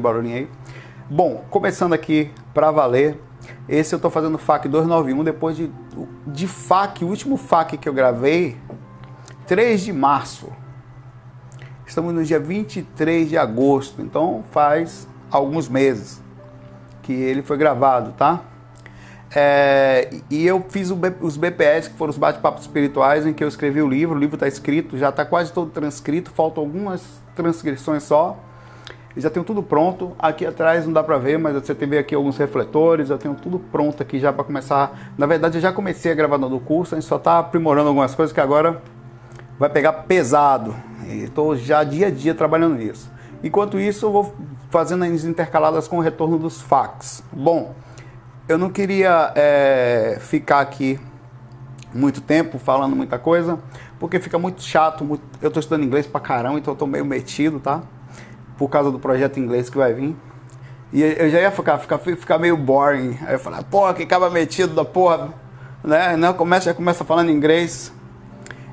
barulhinho aí. Bom, começando aqui para valer. Esse eu tô fazendo FAC 291 depois de, de FAC, o último FAC que eu gravei, 3 de março. Estamos no dia 23 de agosto, então faz alguns meses que ele foi gravado, tá? É, e eu fiz os BPS, que foram os bate-papos espirituais, em que eu escrevi o livro. O livro está escrito, já está quase todo transcrito, faltam algumas transcrições só já tenho tudo pronto. Aqui atrás não dá para ver, mas você tem aqui alguns refletores, eu tenho tudo pronto aqui já para começar. Na verdade, eu já comecei a gravar do curso, a gente só está aprimorando algumas coisas que agora vai pegar pesado. Estou já dia a dia trabalhando nisso. Enquanto isso, eu vou fazendo as intercaladas com o retorno dos fax. Bom, eu não queria é, ficar aqui muito tempo falando muita coisa, porque fica muito chato. Muito... Eu estou estudando inglês pra caramba, então eu tô meio metido, tá? Por causa do projeto inglês que vai vir. E eu já ia ficar, ficar, ficar meio boring. Aí eu falei, porra, que acaba metido da porra. Né? Não, começa, já começa falando inglês.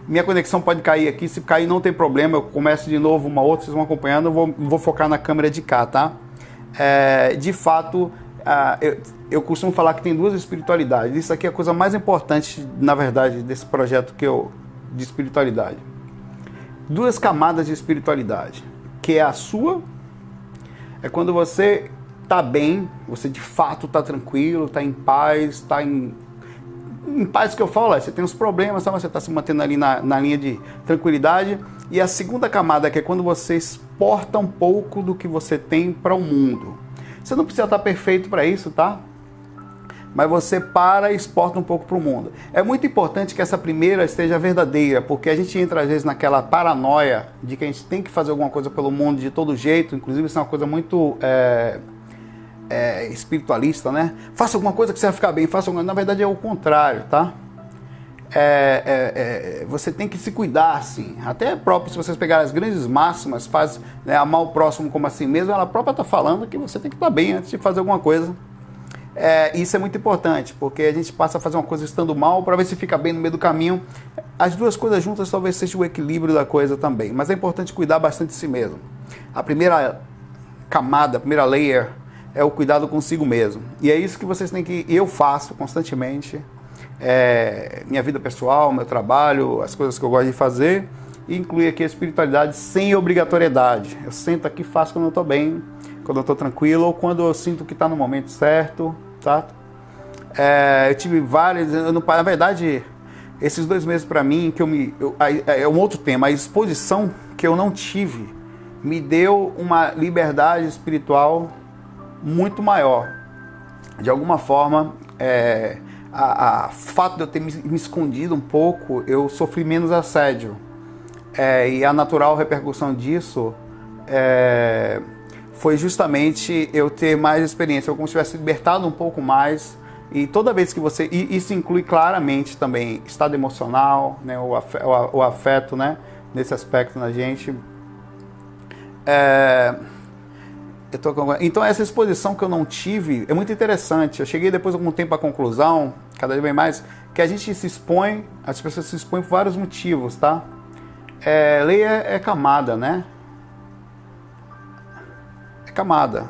Minha conexão pode cair aqui. Se cair, não tem problema. Eu começo de novo uma outra, vocês vão acompanhando. Eu vou, vou focar na câmera de cá, tá? É, de fato, eu, eu costumo falar que tem duas espiritualidades. Isso aqui é a coisa mais importante, na verdade, desse projeto que eu, de espiritualidade. Duas camadas de espiritualidade que é a sua, é quando você está bem, você de fato está tranquilo, está em paz, está em, em paz que eu falo, é, você tem os problemas, tá, você está se mantendo ali na, na linha de tranquilidade. E a segunda camada, que é quando você exporta um pouco do que você tem para o mundo. Você não precisa estar tá perfeito para isso, tá? Mas você para e exporta um pouco para o mundo. É muito importante que essa primeira esteja verdadeira, porque a gente entra às vezes naquela paranoia de que a gente tem que fazer alguma coisa pelo mundo de todo jeito, inclusive isso é uma coisa muito é, é, espiritualista, né? Faça alguma coisa que você vai ficar bem, faça alguma... Na verdade é o contrário, tá? É, é, é, você tem que se cuidar, assim. Até próprio, se vocês pegarem as grandes máximas, faz né, amar o próximo como assim mesmo, ela própria está falando que você tem que estar tá bem antes de fazer alguma coisa. É, isso é muito importante, porque a gente passa a fazer uma coisa estando mal para ver se fica bem no meio do caminho. As duas coisas juntas talvez seja o equilíbrio da coisa também, mas é importante cuidar bastante de si mesmo. A primeira camada, a primeira layer é o cuidado consigo mesmo. E é isso que vocês têm que. Eu faço constantemente. É, minha vida pessoal, meu trabalho, as coisas que eu gosto de fazer. E inclui aqui a espiritualidade sem obrigatoriedade. Eu sento aqui, faço quando eu estou bem, quando eu estou tranquilo ou quando eu sinto que está no momento certo tá? É, eu tive várias, eu não, na verdade, esses dois meses para mim que eu me, eu, é um outro tema. A exposição que eu não tive me deu uma liberdade espiritual muito maior. De alguma forma, é, a, a, fato de eu ter me, me, escondido um pouco, eu sofri menos assédio. É, e a natural repercussão disso é, foi justamente eu ter mais experiência, eu como se tivesse libertado um pouco mais. E toda vez que você. E isso inclui claramente também estado emocional, né, o, afeto, o afeto né, nesse aspecto na gente. É, com, então, essa exposição que eu não tive é muito interessante. Eu cheguei depois de algum tempo à conclusão, cada vez mais, que a gente se expõe, as pessoas se expõem por vários motivos, tá? É, lei é, é camada, né? Camada,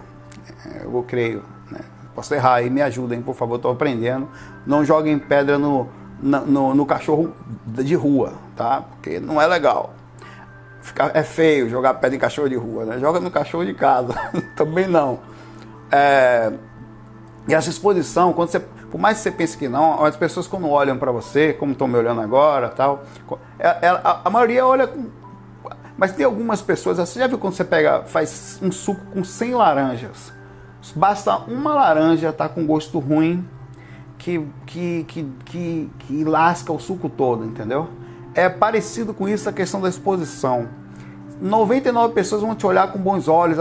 eu creio. Né? Posso errar aí, me ajudem, por favor, estou aprendendo. Não joguem pedra no, no, no, cachorro de rua, tá? Porque não é legal. Fica, é feio jogar pedra em cachorro de rua, né? Joga no cachorro de casa, também não. É, e essa exposição, quando você, por mais que você pense que não, as pessoas quando olham para você, como estão me olhando agora, tal, é, é, a, a maioria olha com mas tem algumas pessoas, você já viu quando você pega, faz um suco com 100 laranjas? Basta uma laranja estar tá com gosto ruim que, que, que, que, que lasca o suco todo, entendeu? É parecido com isso a questão da exposição. 99 pessoas vão te olhar com bons olhos,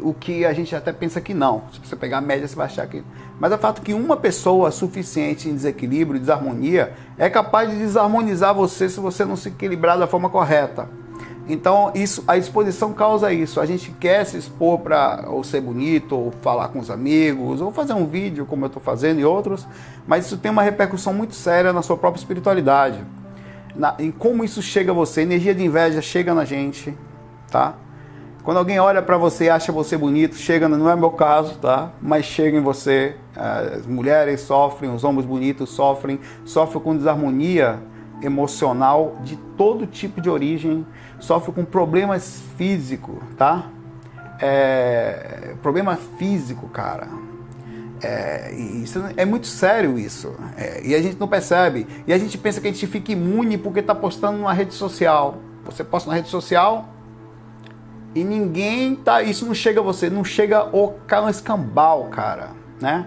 o que a gente até pensa que não. Se você pegar a média, você vai achar que. Mas é fato que uma pessoa suficiente em desequilíbrio, desarmonia, é capaz de desarmonizar você se você não se equilibrar da forma correta. Então, isso, a exposição causa isso. A gente quer se expor para ou ser bonito, ou falar com os amigos, ou fazer um vídeo como eu estou fazendo e outros, mas isso tem uma repercussão muito séria na sua própria espiritualidade. Na, em como isso chega a você. Energia de inveja chega na gente, tá? Quando alguém olha para você e acha você bonito, chega, não é meu caso, tá? Mas chega em você. As mulheres sofrem, os homens bonitos sofrem, sofrem com desarmonia emocional de todo tipo de origem, sofrem com problemas físicos, tá? É, problema físico, cara. É, isso é muito sério isso. É, e a gente não percebe. E a gente pensa que a gente fica imune porque está postando numa rede social. Você posta na rede social e ninguém tá. Isso não chega a você, não chega o escambau, cara. Né?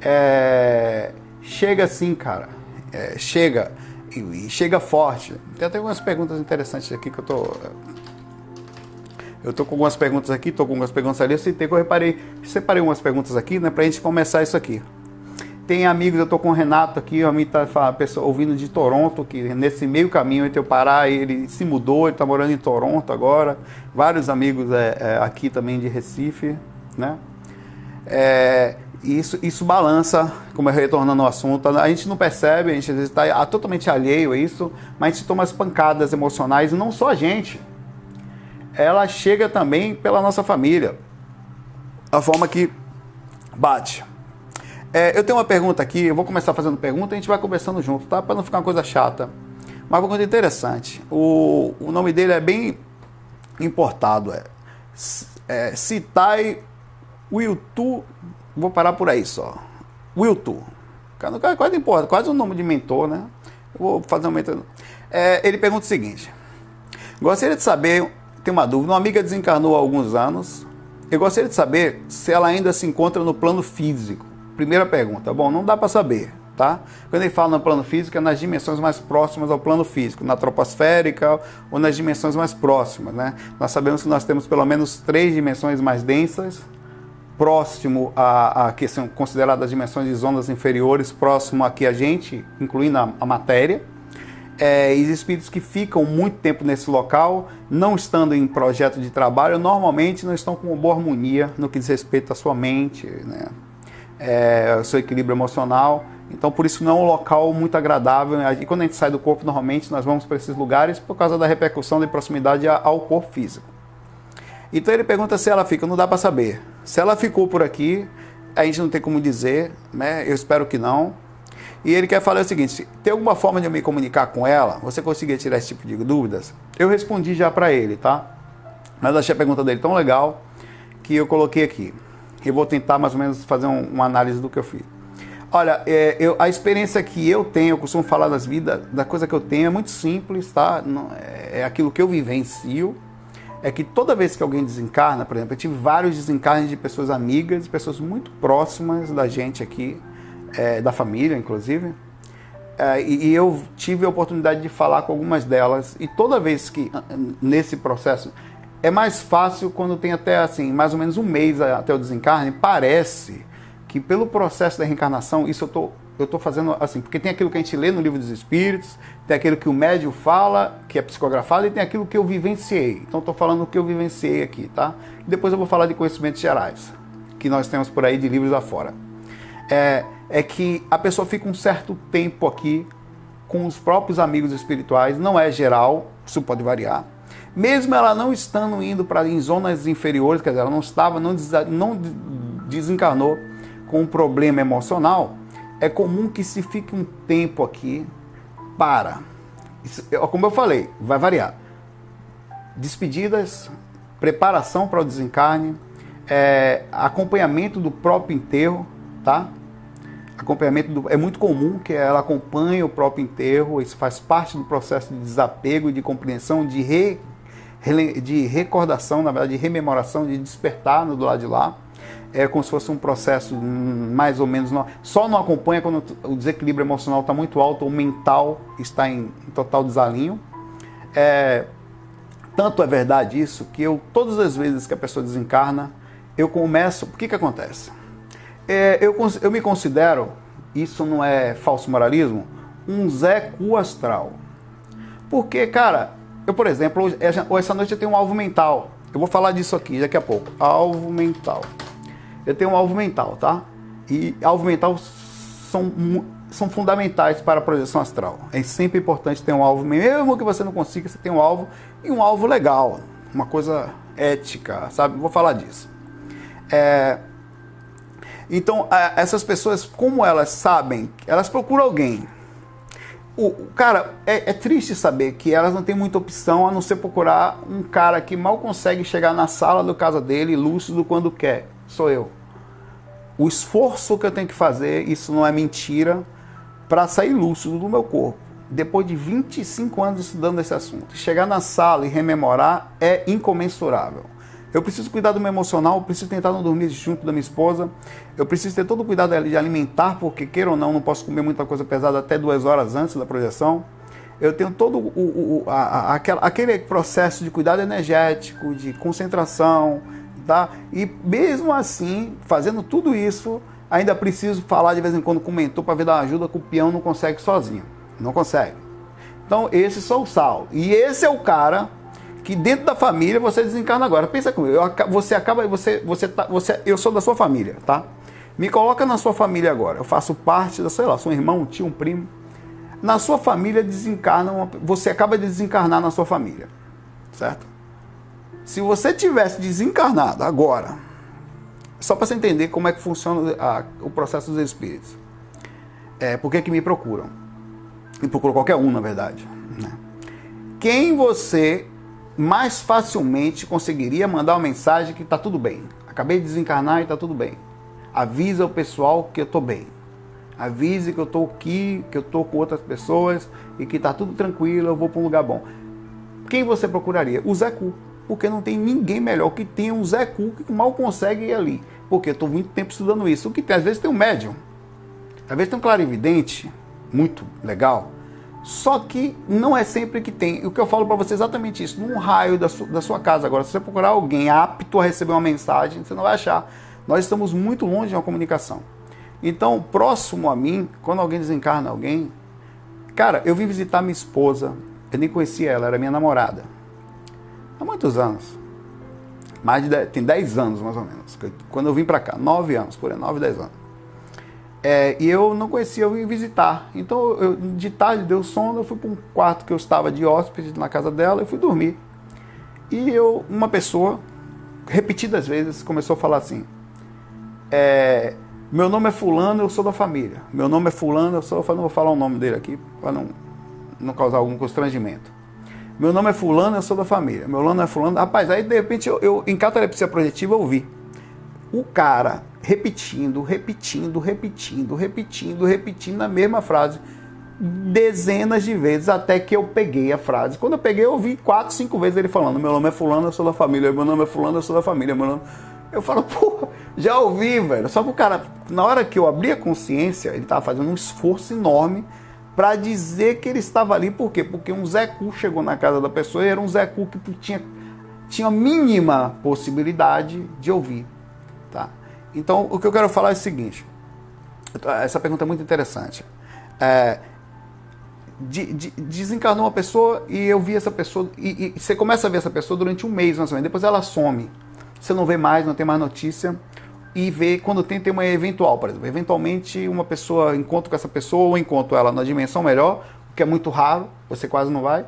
É, chega assim, cara. É, chega. E, chega forte. Tem até algumas perguntas interessantes aqui que eu tô eu tô com algumas perguntas aqui, tô com algumas perguntas ali. Eu citei que eu reparei, separei umas perguntas aqui, né, pra gente começar isso aqui. Tem amigos, eu tô com o Renato aqui, a mim tá pessoa, ouvindo de Toronto, que nesse meio caminho entre eu parar, ele se mudou, ele tá morando em Toronto agora. Vários amigos é, é, aqui também de Recife, né? É, isso, isso balança, como é retornando ao assunto, a gente não percebe, a gente está totalmente alheio a isso, mas a gente toma as pancadas emocionais, e não só a gente ela chega também pela nossa família. A forma que bate. É, eu tenho uma pergunta aqui, eu vou começar fazendo pergunta e a gente vai conversando junto, tá? Para não ficar uma coisa chata. Uma pergunta interessante. O, o nome dele é bem importado, é, é Citai Wiltu. Vou parar por aí só. Wiltu. Quase importa, quase o um nome de mentor, né? Eu vou fazer um mentor. É, ele pergunta o seguinte: Gostaria de saber tem uma dúvida. Uma amiga desencarnou há alguns anos. Eu gostaria de saber se ela ainda se encontra no plano físico. Primeira pergunta. Bom, não dá para saber, tá? Quando ele fala no plano físico, é nas dimensões mais próximas ao plano físico, na troposférica ou nas dimensões mais próximas, né? Nós sabemos que nós temos pelo menos três dimensões mais densas, próximo a, a que são consideradas dimensões de zonas inferiores, próximo a que a gente, incluindo a, a matéria é, espíritos que ficam muito tempo nesse local, não estando em projeto de trabalho, normalmente não estão com uma boa harmonia no que diz respeito à sua mente, né? é, ao seu equilíbrio emocional. Então, por isso, não é um local muito agradável. E quando a gente sai do corpo, normalmente nós vamos para esses lugares por causa da repercussão de proximidade ao corpo físico. Então, ele pergunta se ela fica, não dá para saber. Se ela ficou por aqui, a gente não tem como dizer, né? Eu espero que não. E ele quer falar o seguinte: tem alguma forma de eu me comunicar com ela? Você conseguia tirar esse tipo de dúvidas? Eu respondi já para ele, tá? Mas achei a pergunta dele tão legal que eu coloquei aqui. Eu vou tentar mais ou menos fazer um, uma análise do que eu fiz. Olha, é, eu, a experiência que eu tenho, eu costumo falar das vidas, da coisa que eu tenho é muito simples, tá? Não, é, é aquilo que eu vivencio. É que toda vez que alguém desencarna, por exemplo, eu tive vários desencarnes de pessoas amigas, pessoas muito próximas da gente aqui é, da família, inclusive. É, e, eu tive a oportunidade de falar com algumas delas. E toda vez que, nesse processo, é mais fácil quando tem até assim, mais ou menos um mês até o desencarne, parece que pelo processo da reencarnação, isso eu tô, eu tô fazendo assim, porque tem aquilo que a gente lê no livro dos Espíritos, tem aquilo que o médium fala, que é psicografado, e tem aquilo que eu vivenciei. Então estou falando o que eu vivenciei aqui, tá? Depois eu vou falar de conhecimentos gerais, que nós temos por aí de livros afora. É, é que a pessoa fica um certo tempo aqui com os próprios amigos espirituais, não é geral, isso pode variar. Mesmo ela não estando indo para em zonas inferiores, quer dizer, ela não estava, não, não desencarnou com um problema emocional, é comum que se fique um tempo aqui para. Isso, como eu falei, vai variar. Despedidas, preparação para o desencarne, é, acompanhamento do próprio enterro, tá? acompanhamento do, é muito comum que ela acompanhe o próprio enterro, isso faz parte do processo de desapego, de compreensão, de, re, de recordação, na verdade, de rememoração, de despertar no do lado de lá. É como se fosse um processo mais ou menos. Só não acompanha quando o desequilíbrio emocional está muito alto ou mental está em, em total desalinho. É, tanto é verdade isso que eu, todas as vezes que a pessoa desencarna, eu começo. O que, que acontece? É, eu, eu me considero, isso não é falso moralismo, um Zé Cu astral. Porque, cara, eu, por exemplo, hoje, essa noite eu tenho um alvo mental. Eu vou falar disso aqui daqui a pouco. Alvo mental. Eu tenho um alvo mental, tá? E alvo mental são, são fundamentais para a projeção astral. É sempre importante ter um alvo, mesmo que você não consiga, você tem um alvo e um alvo legal. uma coisa ética, sabe? Vou falar disso. É, então, essas pessoas, como elas sabem, elas procuram alguém. O, cara, é, é, triste saber que elas não têm muita opção a não ser procurar um cara que mal consegue chegar na sala do casa dele, lúcido quando quer. Sou eu. O esforço que eu tenho que fazer, isso não é mentira, para sair lúcido do meu corpo. Depois de 25 anos estudando esse assunto, chegar na sala e rememorar é incomensurável. Eu preciso cuidar do meu emocional, eu preciso tentar não dormir junto da minha esposa, eu preciso ter todo o cuidado de alimentar, porque queira ou não, não posso comer muita coisa pesada até duas horas antes da projeção. Eu tenho todo o, o a, a, aquele processo de cuidado energético, de concentração, tá? E mesmo assim, fazendo tudo isso, ainda preciso falar de vez em quando com o mentor para ver dar ajuda que o peão não consegue sozinho. Não consegue. Então, esse sou o Saulo. E esse é o cara que dentro da família você desencarna agora. Pensa comigo, eu, você acaba, você, você tá, você, eu sou da sua família, tá? Me coloca na sua família agora. Eu faço parte da, sei lá, sou um irmão, um tio, um primo. Na sua família desencarna, uma, você acaba de desencarnar na sua família, certo? Se você tivesse desencarnado agora, só para você entender como é que funciona a, o processo dos espíritos, é, por que, que me procuram? Me procuram qualquer um, na verdade. Né? Quem você mais facilmente conseguiria mandar uma mensagem que está tudo bem. Acabei de desencarnar e está tudo bem. Avisa o pessoal que eu estou bem. Avise que eu estou aqui, que eu estou com outras pessoas e que está tudo tranquilo, eu vou para um lugar bom. Quem você procuraria? O Zé Cu. Porque não tem ninguém melhor que tenha um Zé Cu que mal consegue ir ali. Porque eu estou muito tempo estudando isso. O que tem, às vezes tem um médium, às vezes tem um clarividente, muito legal. Só que não é sempre que tem. O que eu falo para você é exatamente isso. Num raio da, su da sua casa agora, se você procurar alguém apto a receber uma mensagem, você não vai achar. Nós estamos muito longe de uma comunicação. Então, próximo a mim, quando alguém desencarna alguém, cara, eu vim visitar minha esposa. Eu nem conhecia ela, era minha namorada. Há muitos anos. Mais de 10, tem 10 anos mais ou menos. Quando eu vim para cá, 9 anos, por aí, 9, 10 anos. É, e eu não conhecia, eu vim visitar. Então, eu, de tarde deu sono, eu fui para um quarto que eu estava de hóspede na casa dela e fui dormir. E eu, uma pessoa, repetidas vezes, começou a falar assim: é, Meu nome é Fulano, eu sou da família. Meu nome é Fulano, eu sou. Eu não vou falar o nome dele aqui para não, não causar algum constrangimento. Meu nome é Fulano, eu sou da família. Meu nome é Fulano. Rapaz, aí de repente eu, eu em catalepsia projetiva eu vi o cara repetindo, repetindo, repetindo, repetindo, repetindo a mesma frase dezenas de vezes até que eu peguei a frase. Quando eu peguei, eu ouvi quatro, cinco vezes ele falando: Meu nome é Fulano, eu sou da família. Meu nome é Fulano, eu sou da família. Meu nome... Eu falo, porra, já ouvi, velho. Só que o cara, na hora que eu abri a consciência, ele estava fazendo um esforço enorme para dizer que ele estava ali. Por quê? Porque um Zé Cu chegou na casa da pessoa e era um Zé Cu que tinha, tinha mínima possibilidade de ouvir. Tá? Então, o que eu quero falar é o seguinte: essa pergunta é muito interessante. É, de, de, desencarnou uma pessoa e eu vi essa pessoa, e, e, você começa a ver essa pessoa durante um mês mais ou menos, depois ela some. Você não vê mais, não tem mais notícia, e vê quando tem, uma eventual, por exemplo. Eventualmente uma pessoa encontra com essa pessoa ou encontro ela na dimensão melhor, o que é muito raro, você quase não vai,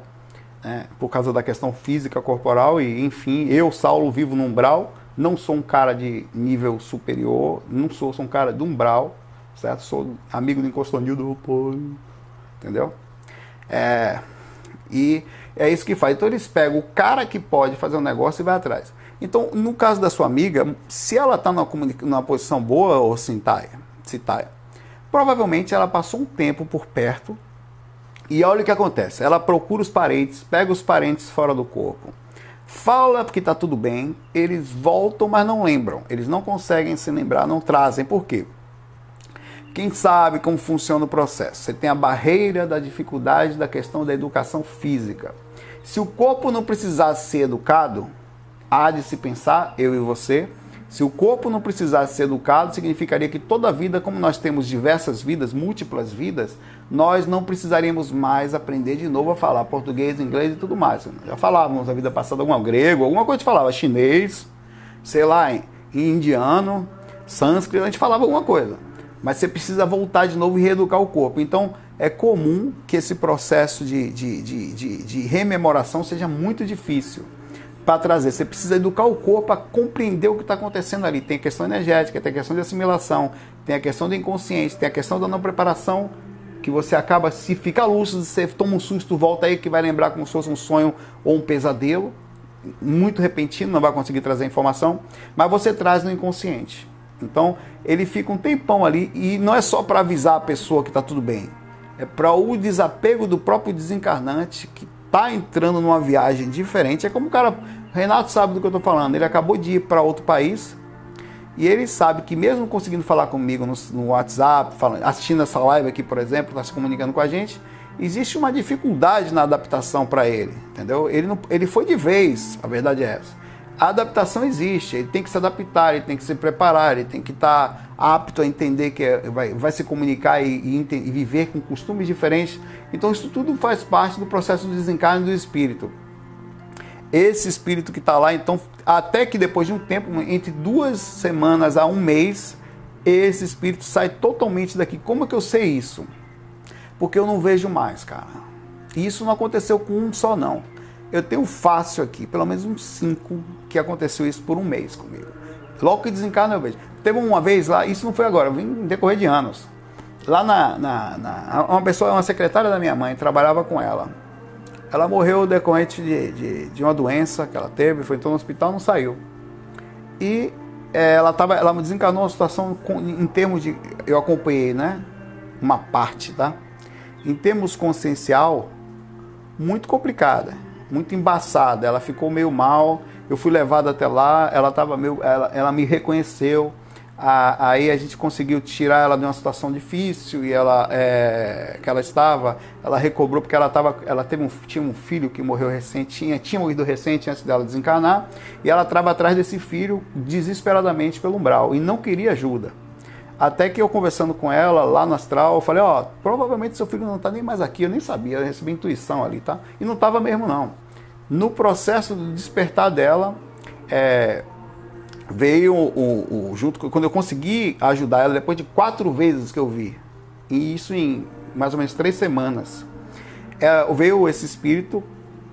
né, por causa da questão física corporal, e enfim, eu, Saulo, vivo no umbral não sou um cara de nível superior, não sou, sou um cara de umbral, certo? Sou amigo do encostonil do pô, entendeu? É, e é isso que faz. Então eles pegam o cara que pode fazer um negócio e vai atrás. Então, no caso da sua amiga, se ela está numa, numa, posição boa ou citaia, citaia, provavelmente ela passou um tempo por perto e olha o que acontece. Ela procura os parentes, pega os parentes fora do corpo fala que está tudo bem, eles voltam, mas não lembram. Eles não conseguem se lembrar, não trazem. Por quê? Quem sabe como funciona o processo? Você tem a barreira da dificuldade da questão da educação física. Se o corpo não precisasse ser educado, há de se pensar, eu e você, se o corpo não precisasse ser educado, significaria que toda vida, como nós temos diversas vidas, múltiplas vidas, nós não precisaríamos mais aprender de novo a falar português, inglês e tudo mais. Já falávamos na vida passada algum grego, alguma coisa falava, chinês, sei lá, indiano, sânscrito, a gente falava alguma coisa. Mas você precisa voltar de novo e reeducar o corpo. Então, é comum que esse processo de, de, de, de, de rememoração seja muito difícil. Para trazer. Você precisa educar o corpo para compreender o que está acontecendo ali. Tem a questão energética, tem a questão de assimilação, tem a questão do inconsciente, tem a questão da não preparação, que você acaba, se fica lúcido, você toma um susto, volta aí que vai lembrar como se fosse um sonho ou um pesadelo, muito repentino, não vai conseguir trazer informação, mas você traz no inconsciente. Então, ele fica um tempão ali e não é só para avisar a pessoa que está tudo bem, é para o desapego do próprio desencarnante que está entrando numa viagem diferente. É como o cara, Renato sabe do que eu estou falando, ele acabou de ir para outro país e ele sabe que mesmo conseguindo falar comigo no, no WhatsApp, falando, assistindo essa live aqui, por exemplo, está se comunicando com a gente, existe uma dificuldade na adaptação para ele, entendeu? Ele, não, ele foi de vez, a verdade é essa. A adaptação existe, ele tem que se adaptar, ele tem que se preparar, ele tem que estar tá apto a entender que é, vai, vai se comunicar e, e, e, viver com costumes diferentes. Então, isso tudo faz parte do processo de desencarne do espírito. Esse espírito que está lá, então, até que depois de um tempo, entre duas semanas a um mês, esse espírito sai totalmente daqui. Como é que eu sei isso? Porque eu não vejo mais, cara. Isso não aconteceu com um só, não. Eu tenho fácil aqui, pelo menos uns cinco, que aconteceu isso por um mês comigo. Logo que desencarna eu vejo. Teve uma vez lá, isso não foi agora, vim decorrer de anos. Lá na, na, na, Uma pessoa, uma secretária da minha mãe, trabalhava com ela. Ela morreu decorrente de, de, de uma doença que ela teve, foi então no hospital, não saiu. E é, ela, tava, ela desencarnou uma situação com, em termos de. Eu acompanhei, né? Uma parte, tá? Em termos consciencial, muito complicada muito embaçada. Ela ficou meio mal. Eu fui levado até lá. Ela tava meio, ela, ela me reconheceu. aí a gente conseguiu tirar ela de uma situação difícil e ela é, que ela estava, ela recobrou porque ela tava, ela teve um, tinha um filho que morreu recente, tinha, tinha morrido recente antes dela desencarnar e ela estava atrás desse filho desesperadamente pelo umbral e não queria ajuda. Até que eu conversando com ela lá no astral, eu falei, ó, provavelmente seu filho não está nem mais aqui, eu nem sabia, eu recebi intuição ali, tá? E não estava mesmo não. No processo do despertar dela, é, veio o, o, junto quando eu consegui ajudar ela depois de quatro vezes que eu vi, e isso em mais ou menos três semanas, é, veio esse espírito,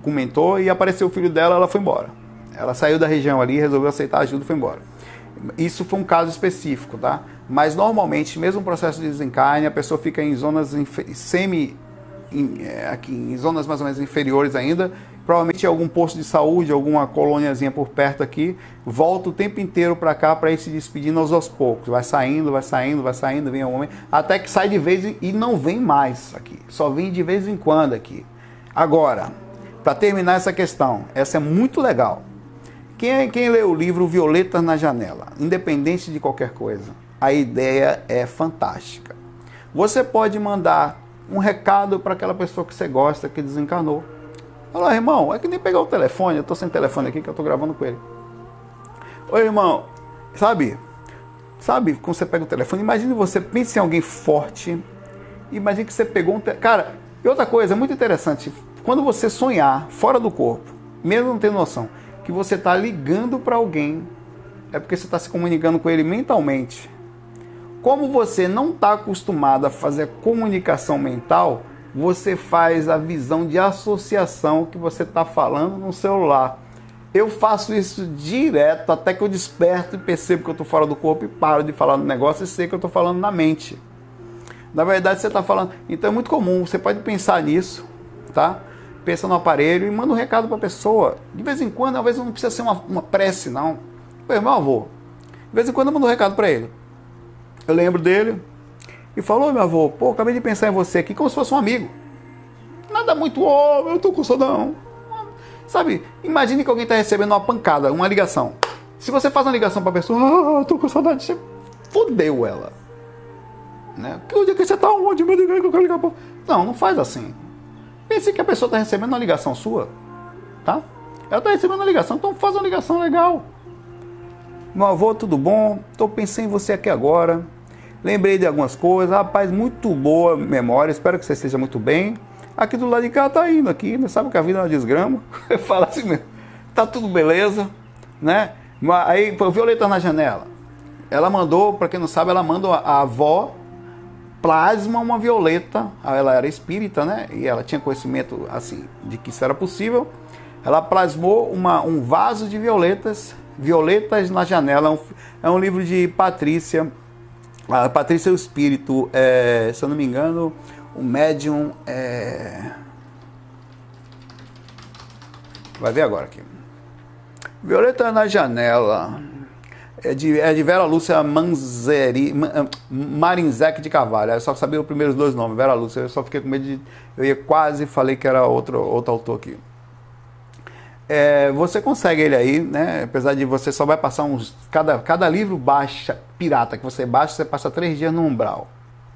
comentou e apareceu o filho dela, ela foi embora. Ela saiu da região ali, resolveu aceitar ajuda e foi embora. Isso foi um caso específico, tá? Mas normalmente, mesmo processo de desencarne, a pessoa fica em zonas semi em, é, aqui em zonas mais ou menos inferiores ainda, provavelmente algum posto de saúde, alguma colôniazinha por perto aqui, volta o tempo inteiro para cá para ir se despedindo aos, aos poucos. Vai saindo, vai saindo, vai saindo, vem o homem, até que sai de vez e não vem mais aqui. Só vem de vez em quando aqui. Agora, para terminar essa questão, essa é muito legal. Quem, quem lê o livro Violetas na Janela, independente de qualquer coisa, a ideia é fantástica. Você pode mandar um recado para aquela pessoa que você gosta, que desencarnou. Fala, irmão, é que nem pegar o telefone, eu estou sem telefone aqui que eu estou gravando com ele. Oi, irmão, sabe? Sabe, quando você pega o telefone, imagine você, pense em alguém forte, imagine que você pegou um. Te... Cara, e outra coisa, é muito interessante, quando você sonhar fora do corpo, mesmo não tendo noção, que você está ligando para alguém, é porque você está se comunicando com ele mentalmente. Como você não está acostumado a fazer comunicação mental, você faz a visão de associação que você está falando no celular. Eu faço isso direto até que eu desperto e percebo que eu estou fora do corpo e paro de falar no negócio e sei que eu estou falando na mente. Na verdade, você está falando. Então é muito comum, você pode pensar nisso, tá? Pensa no aparelho e manda um recado para a pessoa. De vez em quando, vezes não precisa ser uma, uma prece, não. Meu avô. De vez em quando eu mando um recado para ele. Eu lembro dele e falou, meu avô, pô, acabei de pensar em você aqui como se fosse um amigo. Nada muito, oh, eu tô com saudade. Sabe, imagine que alguém está recebendo uma pancada, uma ligação. Se você faz uma ligação para a pessoa, ah, eu tô com saudade, você fodeu ela. Né? Que dia que você tá onde? Me liga que eu quero ligar pra... Não, não faz assim. Pense que a pessoa está recebendo uma ligação sua, tá? Ela está recebendo uma ligação, então faz uma ligação legal. Meu avô, tudo bom? Tô pensando em você aqui agora. Lembrei de algumas coisas, rapaz, muito boa memória, espero que você esteja muito bem. Aqui do lado de cá tá indo aqui, né? Sabe que a vida é uma desgrama. Fala assim mesmo, tá tudo beleza, né? Aí, foi Violeta na janela. Ela mandou, para quem não sabe, ela mandou a avó plasma uma violeta. Ela era espírita, né? E ela tinha conhecimento assim de que isso era possível. Ela plasmou uma, um vaso de violetas, violetas na janela. É um, é um livro de Patrícia, a Patrícia é o Espírito, é, se eu não me engano, o médium é... Vai ver agora aqui. Violeta na janela. É de, é de Vera Lúcia Manzeri, Marinzec de Carvalho. Eu só sabia os primeiros dois nomes, Vera Lúcia. Eu só fiquei com medo de. Eu ia quase falei que era outro, outro autor aqui. É, você consegue ele aí, né? Apesar de você só vai passar uns. Cada, cada livro baixa, pirata que você baixa, você passa três dias no umbral.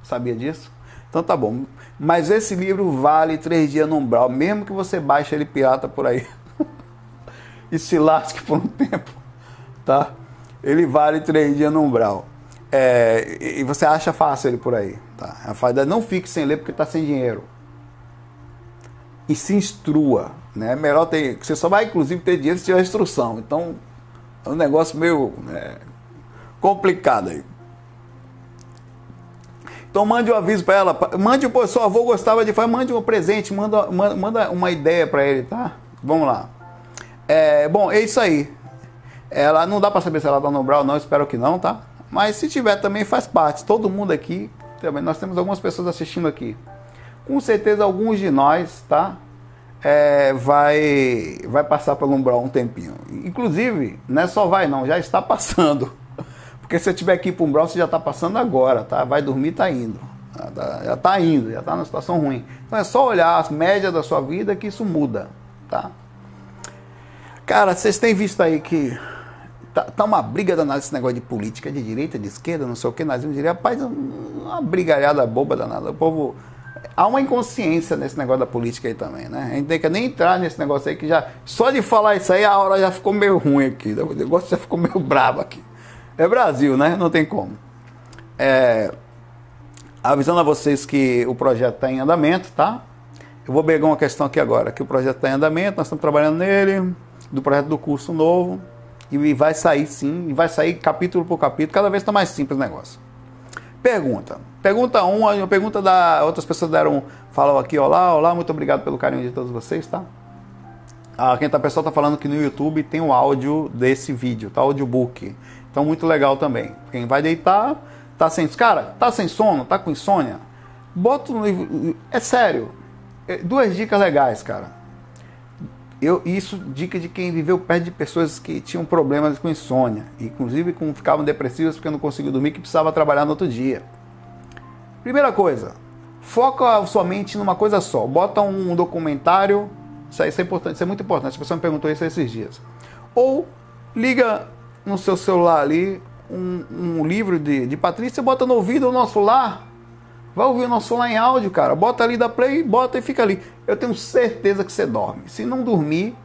Sabia disso? Então tá bom. Mas esse livro vale três dias no umbral, mesmo que você baixe ele pirata por aí. e se lasque por um tempo, tá? Ele vale três dias no umbral. É, e você acha fácil ele por aí, tá? Não fique sem ler porque está sem dinheiro. E se instrua, né? Melhor ter, você só vai inclusive ter dinheiro se tiver instrução. Então é um negócio meio né, complicado aí. Então mande um aviso para ela, mande, pô, seu avô gostava de fazer, mande um presente, manda, manda uma ideia para ele, tá? Vamos lá. É, bom, é isso aí. Ela não dá para saber se ela tá no Brawl, não, espero que não, tá? Mas se tiver também faz parte. Todo mundo aqui, também nós temos algumas pessoas assistindo aqui. Com certeza alguns de nós, tá? É, vai vai passar pelo umbral um tempinho. Inclusive, não é só vai não, já está passando. Porque se você tiver aqui para o umbral, você já está passando agora, tá? Vai dormir, tá indo. Já está indo, já está numa situação ruim. Então é só olhar as médias da sua vida que isso muda, tá? Cara, vocês têm visto aí que tá, tá uma briga danada esse negócio de política, de direita, de esquerda, não sei o que, nós vamos dizer, rapaz, uma brigalhada boba danada. O povo. Há uma inconsciência nesse negócio da política aí também, né? A gente tem que nem entrar nesse negócio aí que já. Só de falar isso aí, a hora já ficou meio ruim aqui. O negócio já ficou meio bravo aqui. É Brasil, né? Não tem como. É, avisando a vocês que o projeto está em andamento, tá? Eu vou pegar uma questão aqui agora, que o projeto está em andamento, nós estamos trabalhando nele, do projeto do curso novo, e vai sair sim, vai sair capítulo por capítulo, cada vez está mais simples o negócio. Pergunta. Pergunta 1, um, pergunta da. Outras pessoas deram. Falam aqui, olá, olá, muito obrigado pelo carinho de todos vocês, tá? Ah, quem tá, pessoal tá falando que no YouTube tem o áudio desse vídeo, tá? Audiobook. Então, muito legal também. Quem vai deitar, tá sem. Cara, tá sem sono, tá com insônia? Bota no livro. É sério. É, duas dicas legais, cara. Eu, isso dica de quem viveu perto de pessoas que tinham problemas com insônia, inclusive com, ficavam depressivas porque não conseguiam dormir, que precisava trabalhar no outro dia. Primeira coisa, foca a sua mente numa coisa só. Bota um documentário, isso, isso é importante, isso é muito importante. A pessoa me perguntou isso esses dias. Ou liga no seu celular ali um, um livro de, de Patrícia, bota no ouvido o nosso lar. Vai ouvir o nosso celular em áudio, cara. Bota ali da play, bota e fica ali. Eu tenho certeza que você dorme. Se não dormir,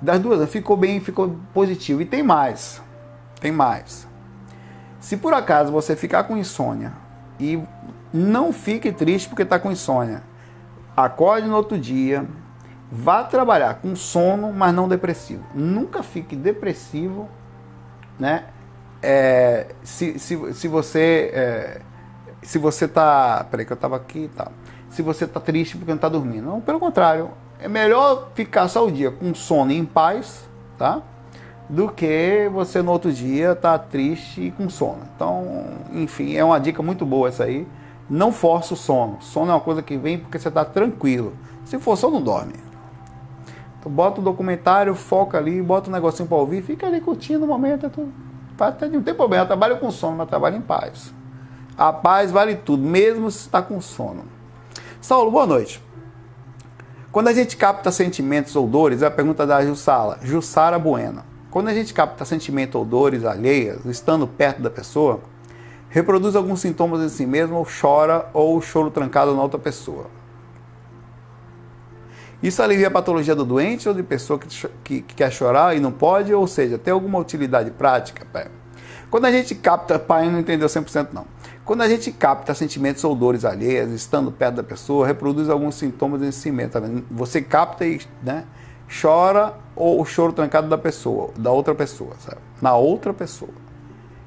das duas, ficou bem, ficou positivo. E tem mais. Tem mais. Se por acaso você ficar com insônia e não fique triste porque está com insônia, acorde no outro dia, vá trabalhar com sono, mas não depressivo. Nunca fique depressivo né? É, se, se, se você é, se você tá, peraí que eu tava aqui, tá? Se você tá triste porque não tá dormindo, não, pelo contrário, é melhor ficar só o dia com sono em paz, tá? Do que você no outro dia tá triste e com sono. Então, enfim, é uma dica muito boa essa aí. Não força o sono. Sono é uma coisa que vem porque você tá tranquilo. Se for só não dorme. Tu bota o documentário, foca ali, bota um negocinho para ouvir, fica ali curtindo o momento. Tu, não tem problema, eu trabalho com sono, mas trabalho em paz. A paz vale tudo, mesmo se está com sono. Saulo, boa noite. Quando a gente capta sentimentos ou dores, é a pergunta da Jussala, Jussara Buena. Quando a gente capta sentimentos ou dores alheias, estando perto da pessoa, reproduz alguns sintomas em si mesmo, ou chora, ou choro trancado na outra pessoa. Isso alivia a patologia do doente ou de pessoa que, que, que quer chorar e não pode? Ou seja, tem alguma utilidade prática? Quando a gente capta, pai não entendeu 100% não. Quando a gente capta sentimentos ou dores alheias, estando perto da pessoa, reproduz alguns sintomas de si mesmo. Tá Você capta e né, chora ou o choro trancado da pessoa, da outra pessoa, sabe? Na outra pessoa.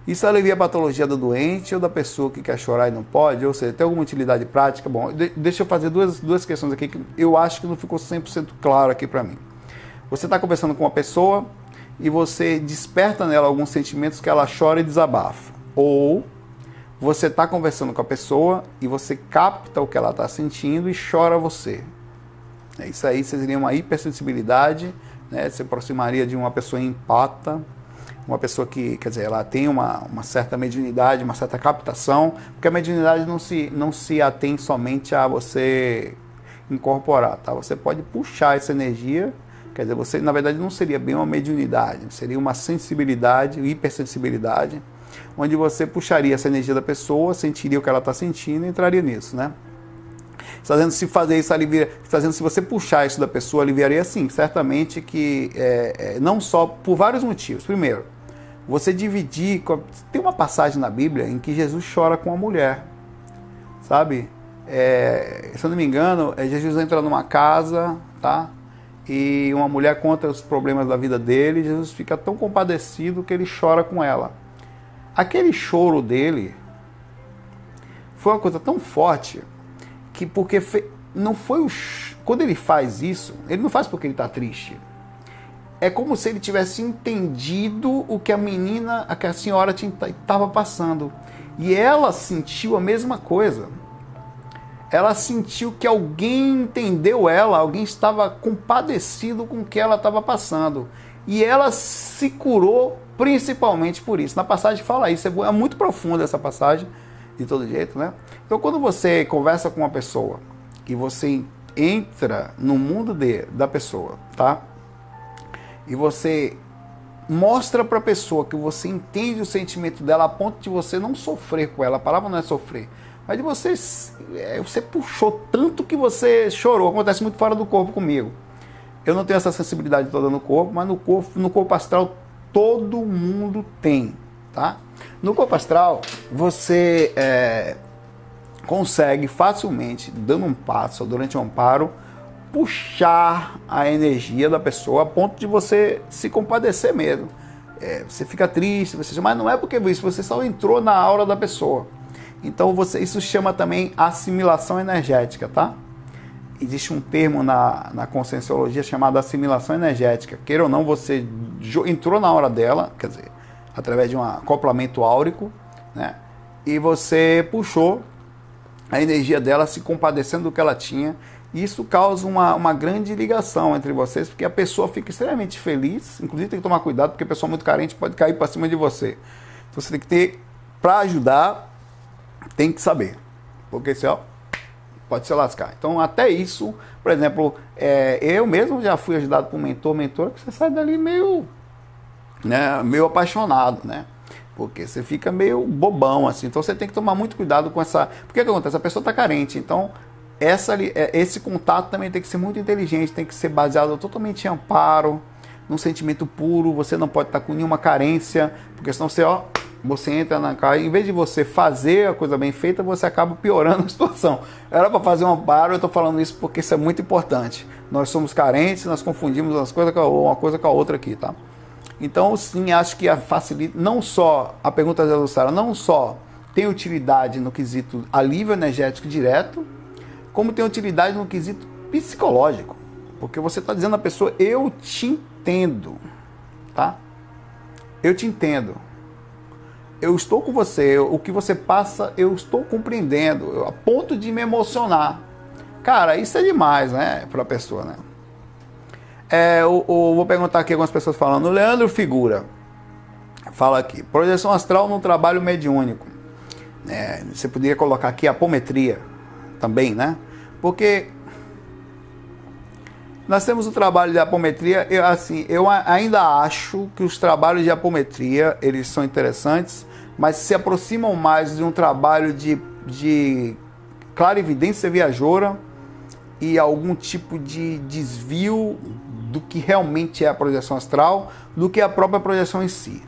Isso alivia a patologia do doente ou da pessoa que quer chorar e não pode? Ou seja, tem alguma utilidade prática? Bom, de, deixa eu fazer duas, duas questões aqui que eu acho que não ficou 100% claro aqui para mim. Você está conversando com uma pessoa e você desperta nela alguns sentimentos que ela chora e desabafa. Ou você está conversando com a pessoa e você capta o que ela está sentindo e chora você. É isso aí seria uma hipersensibilidade, né? se aproximaria de uma pessoa empata, uma pessoa que, quer dizer, ela tem uma, uma certa mediunidade, uma certa captação, porque a mediunidade não se, não se atém somente a você incorporar, tá? Você pode puxar essa energia, quer dizer, você na verdade não seria bem uma mediunidade, seria uma sensibilidade, hipersensibilidade, onde você puxaria essa energia da pessoa, sentiria o que ela está sentindo e entraria nisso, né? Fazendo se fazer isso alivia, fazendo se você puxar isso da pessoa aliviaria sim, certamente que é, é, não só por vários motivos. Primeiro, você dividir. Tem uma passagem na Bíblia em que Jesus chora com a mulher, sabe? É, se eu não me engano, é Jesus entra numa casa, tá? E uma mulher conta os problemas da vida dele. Jesus fica tão compadecido que ele chora com ela. Aquele choro dele foi uma coisa tão forte que porque não foi o quando ele faz isso, ele não faz porque ele está triste é como se ele tivesse entendido o que a menina, a senhora estava passando. E ela sentiu a mesma coisa. Ela sentiu que alguém entendeu ela, alguém estava compadecido com o que ela estava passando. E ela se curou principalmente por isso. Na passagem fala isso, é muito profunda essa passagem, de todo jeito, né? Então, quando você conversa com uma pessoa e você entra no mundo de, da pessoa, tá? e você mostra para a pessoa que você entende o sentimento dela a ponto de você não sofrer com ela. A palavra não é sofrer, mas de você é, você puxou tanto que você chorou. Acontece muito fora do corpo comigo. Eu não tenho essa sensibilidade toda no corpo, mas no corpo, no corpo astral todo mundo tem, tá? No corpo astral você é, consegue facilmente, dando um passo durante um amparo, puxar a energia da pessoa a ponto de você se compadecer mesmo. É, você fica triste, você, mas não é porque isso, você só entrou na aura da pessoa. Então você, isso chama também assimilação energética, tá? Existe um termo na, na conscienciologia chamado assimilação energética. Queira ou não, você entrou na hora dela, quer dizer, através de um acoplamento áurico, né? E você puxou a energia dela se compadecendo do que ela tinha isso causa uma, uma grande ligação entre vocês, porque a pessoa fica extremamente feliz, inclusive tem que tomar cuidado, porque a pessoa muito carente pode cair para cima de você. Então você tem que ter, para ajudar, tem que saber, porque se ó, pode se lascar. Então até isso, por exemplo, é, eu mesmo já fui ajudado por um mentor, mentor, que você sai dali meio, né, meio apaixonado, né? Porque você fica meio bobão assim. Então você tem que tomar muito cuidado com essa. Porque o que acontece? A pessoa está carente. Então essa, é, esse contato também tem que ser muito inteligente, tem que ser baseado totalmente em amparo, num sentimento puro. Você não pode estar com nenhuma carência, porque senão você, ó, você entra na cara, em vez de você fazer a coisa bem feita, você acaba piorando a situação. Era para fazer um amparo, eu estou falando isso porque isso é muito importante. Nós somos carentes, nós confundimos as coisas uma coisa com a outra aqui, tá? Então, sim, acho que facilita, não só, a pergunta da Luciana, não só tem utilidade no quesito alívio energético direto, como tem utilidade no quesito psicológico. Porque você está dizendo à pessoa, eu te entendo, tá? Eu te entendo. Eu estou com você, o que você passa, eu estou compreendendo, a ponto de me emocionar. Cara, isso é demais, né, para a pessoa, né? É, eu, eu, vou perguntar aqui algumas pessoas falando. Leandro Figura fala aqui: projeção astral no trabalho mediúnico. É, você poderia colocar aqui apometria também, né? Porque nós temos o trabalho de apometria, eu, assim, eu ainda acho que os trabalhos de apometria, eles são interessantes, mas se aproximam mais de um trabalho de, de clarividência viajoura e algum tipo de desvio do que realmente é a projeção astral, do que a própria projeção em si.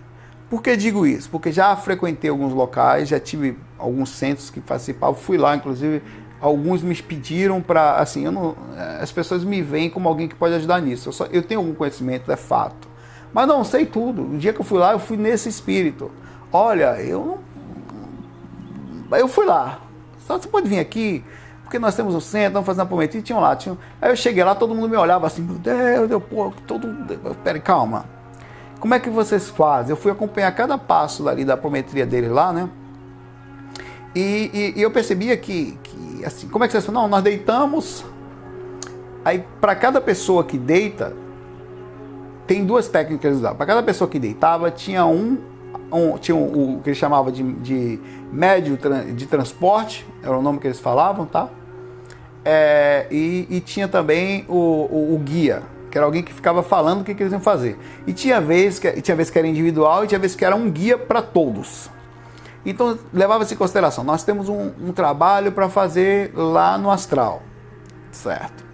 Por que digo isso? Porque já frequentei alguns locais, já tive alguns centros que participavam, fui lá, inclusive alguns me pediram para assim eu não, eh, as pessoas me veem como alguém que pode ajudar nisso eu, só, eu tenho algum conhecimento é fato mas não sei tudo o dia que eu fui lá eu fui nesse espírito olha eu não eu fui lá só você pode vir aqui porque nós temos o centro, vamos fazer uma apometria, e tinham lá. Tinham... Aí eu cheguei lá, todo mundo me olhava assim, meu Deus, eu, pô, todo Peraí, calma. Como é que vocês fazem? Eu fui acompanhar cada passo dali da apometria dele lá, né? E, e, e eu percebia que, que, assim, como é que vocês falam? Não, nós deitamos. Aí, para cada pessoa que deita, tem duas técnicas que eles usavam. Para cada pessoa que deitava, tinha um, um tinha um, o que eles chamavam de, de médio de transporte, era o nome que eles falavam, tá? É, e, e, tinha também o, o, o, guia, que era alguém que ficava falando o que, que eles iam fazer. E tinha vez que, tinha vez que era individual e tinha vez que era um guia para todos. Então levava-se em consideração, nós temos um, um trabalho para fazer lá no astral, certo?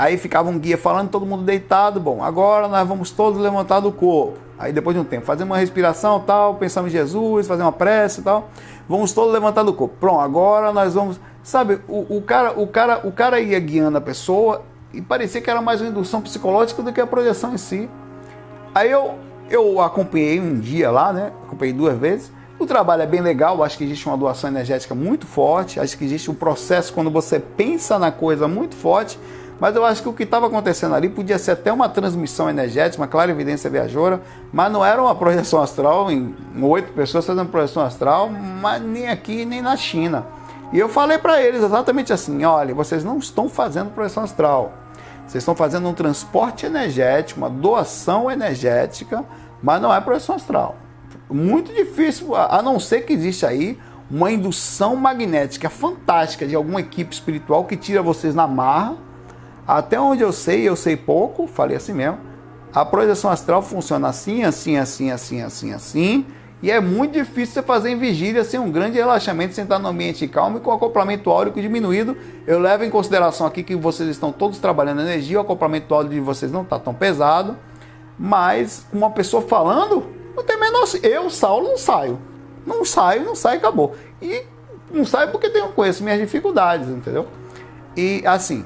Aí ficava um guia falando, todo mundo deitado. Bom, agora nós vamos todos levantar do corpo. Aí depois de um tempo, fazer uma respiração tal, pensamos em Jesus, fazer uma prece tal. Vamos todos levantar do corpo. Pronto, agora nós vamos. Sabe, o, o, cara, o, cara, o cara ia guiando a pessoa e parecia que era mais uma indução psicológica do que a projeção em si. Aí eu, eu acompanhei um dia lá, né? Acompanhei duas vezes. O trabalho é bem legal, acho que existe uma doação energética muito forte, acho que existe um processo quando você pensa na coisa muito forte mas eu acho que o que estava acontecendo ali podia ser até uma transmissão energética, uma clara evidência viajoura, mas não era uma projeção astral em oito pessoas fazendo projeção astral, mas nem aqui nem na China. E eu falei para eles exatamente assim: olha, vocês não estão fazendo projeção astral. Vocês estão fazendo um transporte energético, uma doação energética, mas não é projeção astral. Muito difícil, a não ser que existe aí uma indução magnética fantástica de alguma equipe espiritual que tira vocês na marra até onde eu sei, eu sei pouco, falei assim mesmo. A projeção astral funciona assim, assim, assim, assim, assim, assim. E é muito difícil você fazer em vigília sem um grande relaxamento, sem estar no ambiente calmo e com acoplamento áurico diminuído. Eu levo em consideração aqui que vocês estão todos trabalhando energia, o acoplamento áurico de vocês não está tão pesado. Mas uma pessoa falando, não tem menor. Eu, Saulo, não saio. Não saio, não saio, acabou. E não saio porque tenho, conheço minhas dificuldades, entendeu? E assim,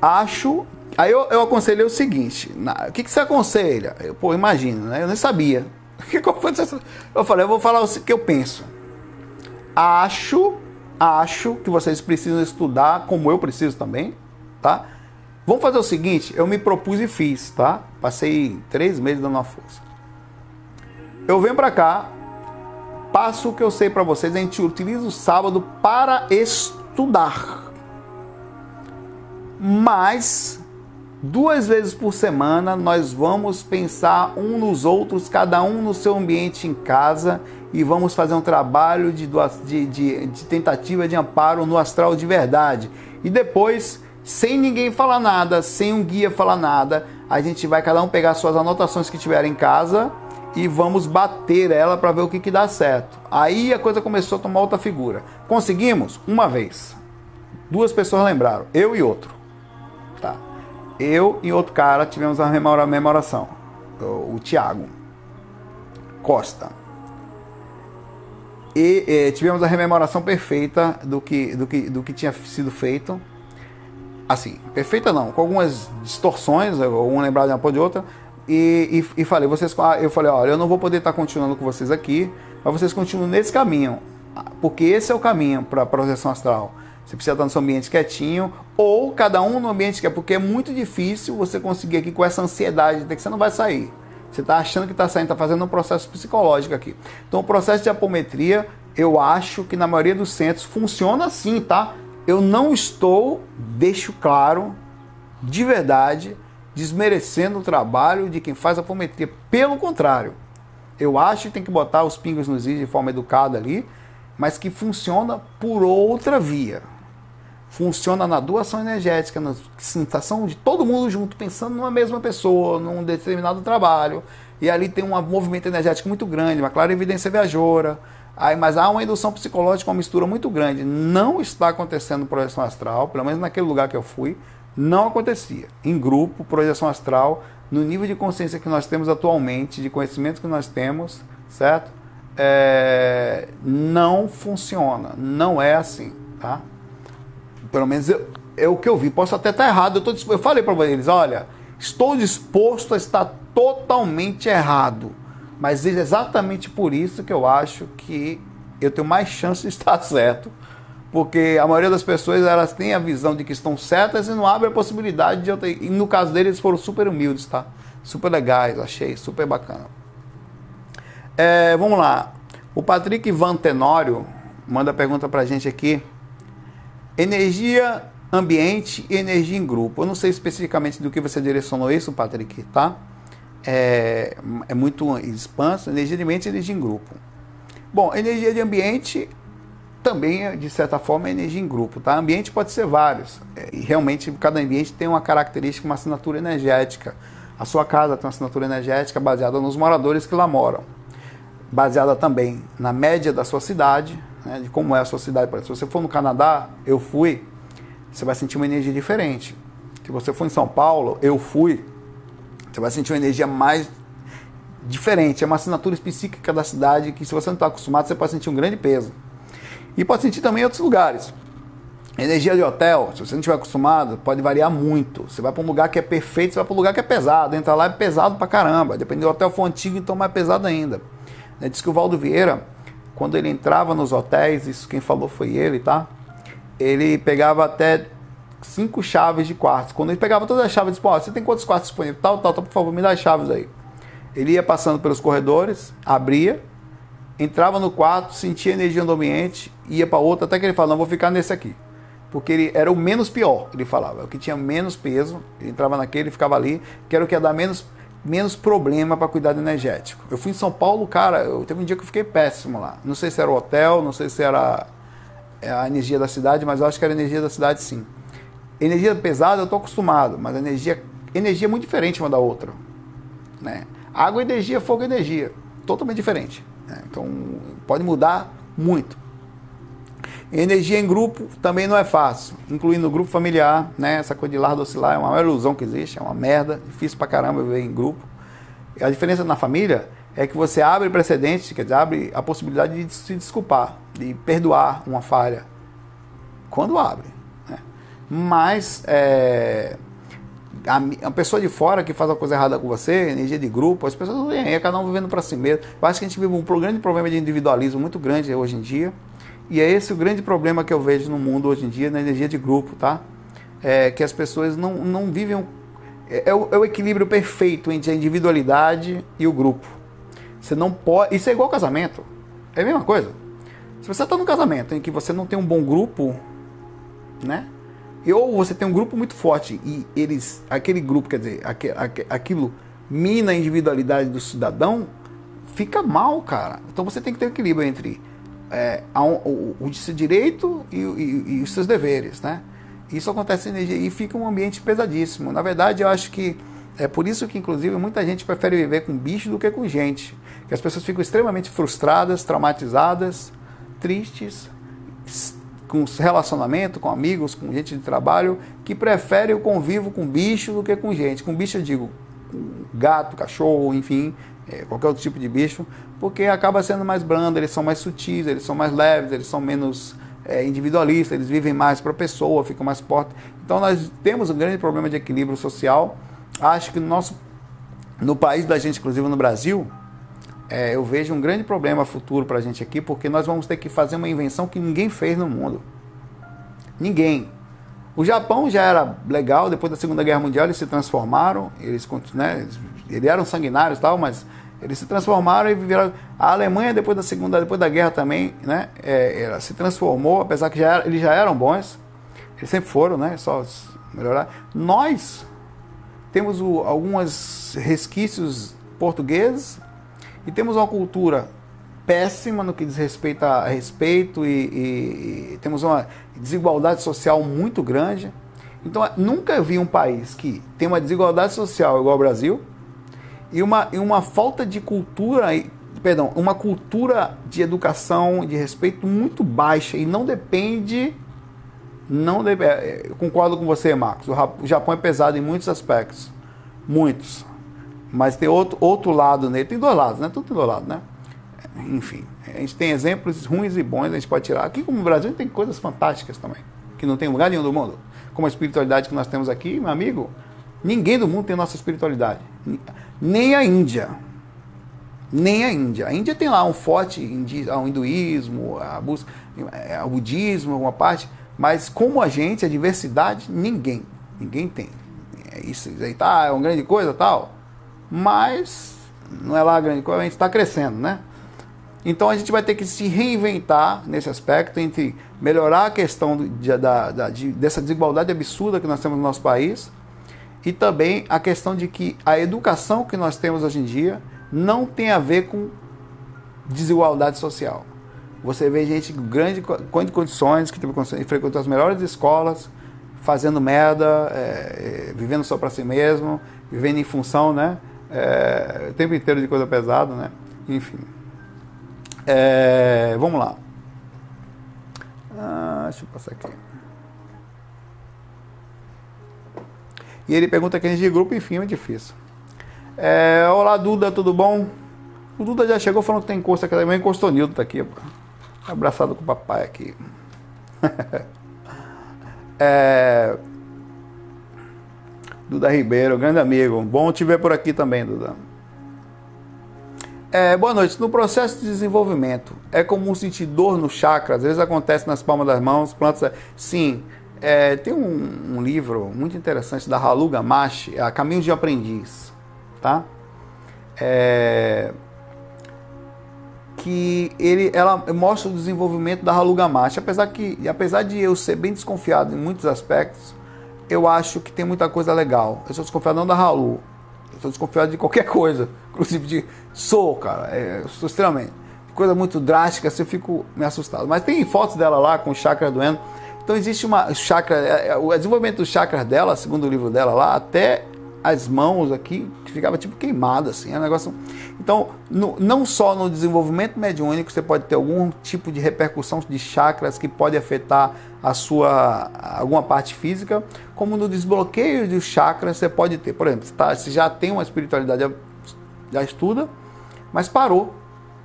acho. Aí eu, eu aconselhei o seguinte: na, o que, que você aconselha? Eu, pô, imagina, né? Eu nem sabia. Eu falei, eu vou falar o que eu penso. Acho, acho que vocês precisam estudar, como eu preciso também, tá? Vamos fazer o seguinte: eu me propus e fiz, tá? Passei três meses dando uma força. Eu venho pra cá, passo o que eu sei para vocês, a gente utiliza o sábado para estudar mas duas vezes por semana nós vamos pensar um nos outros, cada um no seu ambiente em casa e vamos fazer um trabalho de, de, de, de tentativa de amparo no astral de verdade. E depois, sem ninguém falar nada, sem um guia falar nada, a gente vai cada um pegar suas anotações que tiver em casa e vamos bater ela para ver o que, que dá certo. Aí a coisa começou a tomar outra figura. Conseguimos? Uma vez. Duas pessoas lembraram, eu e outro. Tá. Eu e outro cara tivemos a memoração. O, o Tiago Costa. E, e tivemos a rememoração perfeita do que, do, que, do que tinha sido feito. Assim, perfeita não, com algumas distorções, um lembrado de uma de outra. E, e, e, falei, vocês, eu falei, olha, eu não vou poder estar continuando com vocês aqui, mas vocês continuam nesse caminho, porque esse é o caminho para a projeção astral. Você precisa estar no seu ambiente quietinho, ou cada um no ambiente que é, porque é muito difícil você conseguir aqui com essa ansiedade de que você não vai sair. Você está achando que está saindo, está fazendo um processo psicológico aqui. Então, o processo de apometria, eu acho que na maioria dos centros funciona assim, tá? Eu não estou, deixo claro, de verdade, desmerecendo o trabalho de quem faz apometria. Pelo contrário, eu acho que tem que botar os pingos nos is de forma educada ali, mas que funciona por outra via funciona na doação energética, na sensação de todo mundo junto, pensando numa mesma pessoa, num determinado trabalho. E ali tem um movimento energético muito grande, uma clara evidência viajoura. Aí, mas há uma indução psicológica, uma mistura muito grande. Não está acontecendo projeção astral, pelo menos naquele lugar que eu fui, não acontecia. Em grupo, projeção astral, no nível de consciência que nós temos atualmente, de conhecimento que nós temos, certo? É, não funciona, não é assim, tá? Pelo menos eu, é o que eu vi. Posso até estar errado. Eu, tô, eu falei para eles: olha, estou disposto a estar totalmente errado. Mas é exatamente por isso que eu acho que eu tenho mais chance de estar certo. Porque a maioria das pessoas elas têm a visão de que estão certas e não abre a possibilidade de outra. E no caso deles, eles foram super humildes, tá? Super legais, achei super bacana. É, vamos lá. O Patrick Van Tenório manda pergunta pra gente aqui. Energia ambiente e energia em grupo. Eu não sei especificamente do que você direcionou isso, Patrick, tá? É, é muito expanso, energia de ambiente e energia em grupo. Bom, energia de ambiente também, de certa forma, é energia em grupo, tá? Ambiente pode ser vários. É, e realmente, cada ambiente tem uma característica, uma assinatura energética. A sua casa tem uma assinatura energética baseada nos moradores que lá moram. Baseada também na média da sua cidade, né, de como é a sua cidade. Se você for no Canadá, eu fui, você vai sentir uma energia diferente. Se você for em São Paulo, eu fui, você vai sentir uma energia mais diferente. É uma assinatura específica da cidade que, se você não está acostumado, você pode sentir um grande peso. E pode sentir também em outros lugares. Energia de hotel, se você não estiver acostumado, pode variar muito. Você vai para um lugar que é perfeito, você vai para um lugar que é pesado. Entra lá é pesado pra caramba. Dependendo do hotel for antigo, então mais pesado ainda. Diz que o Valdo Vieira, quando ele entrava nos hotéis, isso quem falou foi ele, tá? ele pegava até cinco chaves de quartos. Quando ele pegava todas as chaves, disse, você tem quantos quartos disponíveis? Tal, tal, tal, por favor, me dá as chaves aí. Ele ia passando pelos corredores, abria, entrava no quarto, sentia energia do ambiente, ia para outro, até que ele falava, não, vou ficar nesse aqui. Porque ele era o menos pior, ele falava, o que tinha menos peso, ele entrava naquele, ficava ali, que era o que ia dar menos, menos problema para cuidado energético. Eu fui em São Paulo, cara, eu, teve um dia que eu fiquei péssimo lá. Não sei se era o hotel, não sei se era é a energia da cidade, mas eu acho que era a energia da cidade sim. Energia pesada eu estou acostumado, mas energia, energia é muito diferente uma da outra. Né? Água, energia, fogo, energia. Totalmente diferente. Né? Então pode mudar muito. Energia em grupo também não é fácil, incluindo o grupo familiar, né? Essa coisa de lar oscilar é uma maior ilusão que existe, é uma merda, difícil pra caramba viver em grupo. A diferença na família é que você abre precedentes, quer dizer, abre a possibilidade de se desculpar, de perdoar uma falha. Quando abre. Né? Mas é, a, a, pessoa de fora que faz uma coisa errada com você, energia de grupo, as pessoas vêm, é cada um vivendo para si mesmo. Eu acho que a gente vive um grande problema de individualismo muito grande hoje em dia. E é esse o grande problema que eu vejo no mundo hoje em dia, na energia de grupo, tá? É que as pessoas não, não vivem. É, é, o, é o equilíbrio perfeito entre a individualidade e o grupo. Você não pode. Isso é igual casamento. É a mesma coisa. Se você está num casamento em que você não tem um bom grupo, né? Ou você tem um grupo muito forte e eles, aquele grupo, quer dizer, aquilo mina a individualidade do cidadão, fica mal, cara. Então você tem que ter equilíbrio entre é, o, o, seu direito e, e, e, os seus deveres, né? Isso acontece e fica um ambiente pesadíssimo. Na verdade, eu acho que é por isso que, inclusive, muita gente prefere viver com bicho do que com gente. Que as pessoas ficam extremamente frustradas, traumatizadas, tristes, com relacionamento, com amigos, com gente de trabalho, que prefere o convívio com bicho do que com gente. Com bicho eu digo gato, cachorro, enfim, é, qualquer outro tipo de bicho, porque acaba sendo mais brando, eles são mais sutis, eles são mais leves, eles são menos é, individualistas, eles vivem mais para a pessoa, ficam mais fortes. Então nós temos um grande problema de equilíbrio social acho que no nosso no país da gente, inclusive no Brasil, é, eu vejo um grande problema futuro para a gente aqui, porque nós vamos ter que fazer uma invenção que ninguém fez no mundo. Ninguém. O Japão já era legal, depois da Segunda Guerra Mundial eles se transformaram, eles, né, eles, eram sanguinários e tal, mas eles se transformaram e viveram. A Alemanha, depois da Segunda, depois da guerra também, né, é, se transformou, apesar que já era, eles já eram bons, eles sempre foram, né, só melhorar. Nós, temos o, alguns resquícios portugueses e temos uma cultura péssima no que diz respeito a respeito e, e, temos uma desigualdade social muito grande. Então, nunca vi um país que tem uma desigualdade social igual ao Brasil e uma, e uma falta de cultura, perdão, uma cultura de educação, de respeito muito baixa e não depende não deve, é, eu concordo com você, Marcos. O Japão é pesado em muitos aspectos. Muitos. Mas tem outro, outro lado nele. Tem dois lados, né? Tudo tem dois lados, né? Enfim, a gente tem exemplos ruins e bons, a gente pode tirar. Aqui, como no Brasil, tem coisas fantásticas também, que não tem lugar nenhum do mundo. Como a espiritualidade que nós temos aqui, meu amigo, ninguém do mundo tem nossa espiritualidade. Nem a Índia. Nem a Índia. A Índia tem lá um forte um hinduísmo, a, é, o budismo, alguma parte, mas como a gente, a diversidade, ninguém. Ninguém tem. É isso aí tá, é uma grande coisa tal. Mas não é lá a grande coisa, a gente está crescendo, né? Então a gente vai ter que se reinventar nesse aspecto entre melhorar a questão de, da, da, de, dessa desigualdade absurda que nós temos no nosso país e também a questão de que a educação que nós temos hoje em dia não tem a ver com desigualdade social. Você vê gente com grande condições, que frequentou as melhores escolas, fazendo merda, é, é, vivendo só para si mesmo, vivendo em função, né? É, o tempo inteiro de coisa pesada, né? Enfim. É, vamos lá. Ah, deixa eu passar aqui. E ele pergunta aqui de grupo, enfim, é difícil. É, Olá, Duda, tudo bom? O Duda já chegou falando que tem encosto aqui também. Encostou Nildo tá aqui, pô. Abraçado com o papai aqui. é... Duda Ribeiro, grande amigo. Bom te ver por aqui também, Duda. É, boa noite. No processo de desenvolvimento, é comum sentir dor no chakra, às vezes acontece nas palmas das mãos, plantas. Sim, é, tem um, um, livro muito interessante da Halu Gamashi, é Caminhos de Aprendiz, tá? É, que ele, ela mostra o desenvolvimento da Halu Gamashi, apesar que, apesar de eu ser bem desconfiado em muitos aspectos, eu acho que tem muita coisa legal. Eu sou desconfiado não da Halu, sou desconfiado de qualquer coisa, inclusive de sou, cara, é, sou extremamente coisa muito drástica, assim, eu fico me assustado. Mas tem fotos dela lá com o chakra doendo. Então existe uma chakra, é, é, o desenvolvimento dos chakras dela, segundo o livro dela lá, até as mãos aqui ficava tipo queimada assim, é um negócio. Então, no, não só no desenvolvimento mediúnico você pode ter algum tipo de repercussão de chakras que pode afetar a sua alguma parte física, como no desbloqueio dos chakras você pode ter, por exemplo, tá, você já tem uma espiritualidade já estuda, mas parou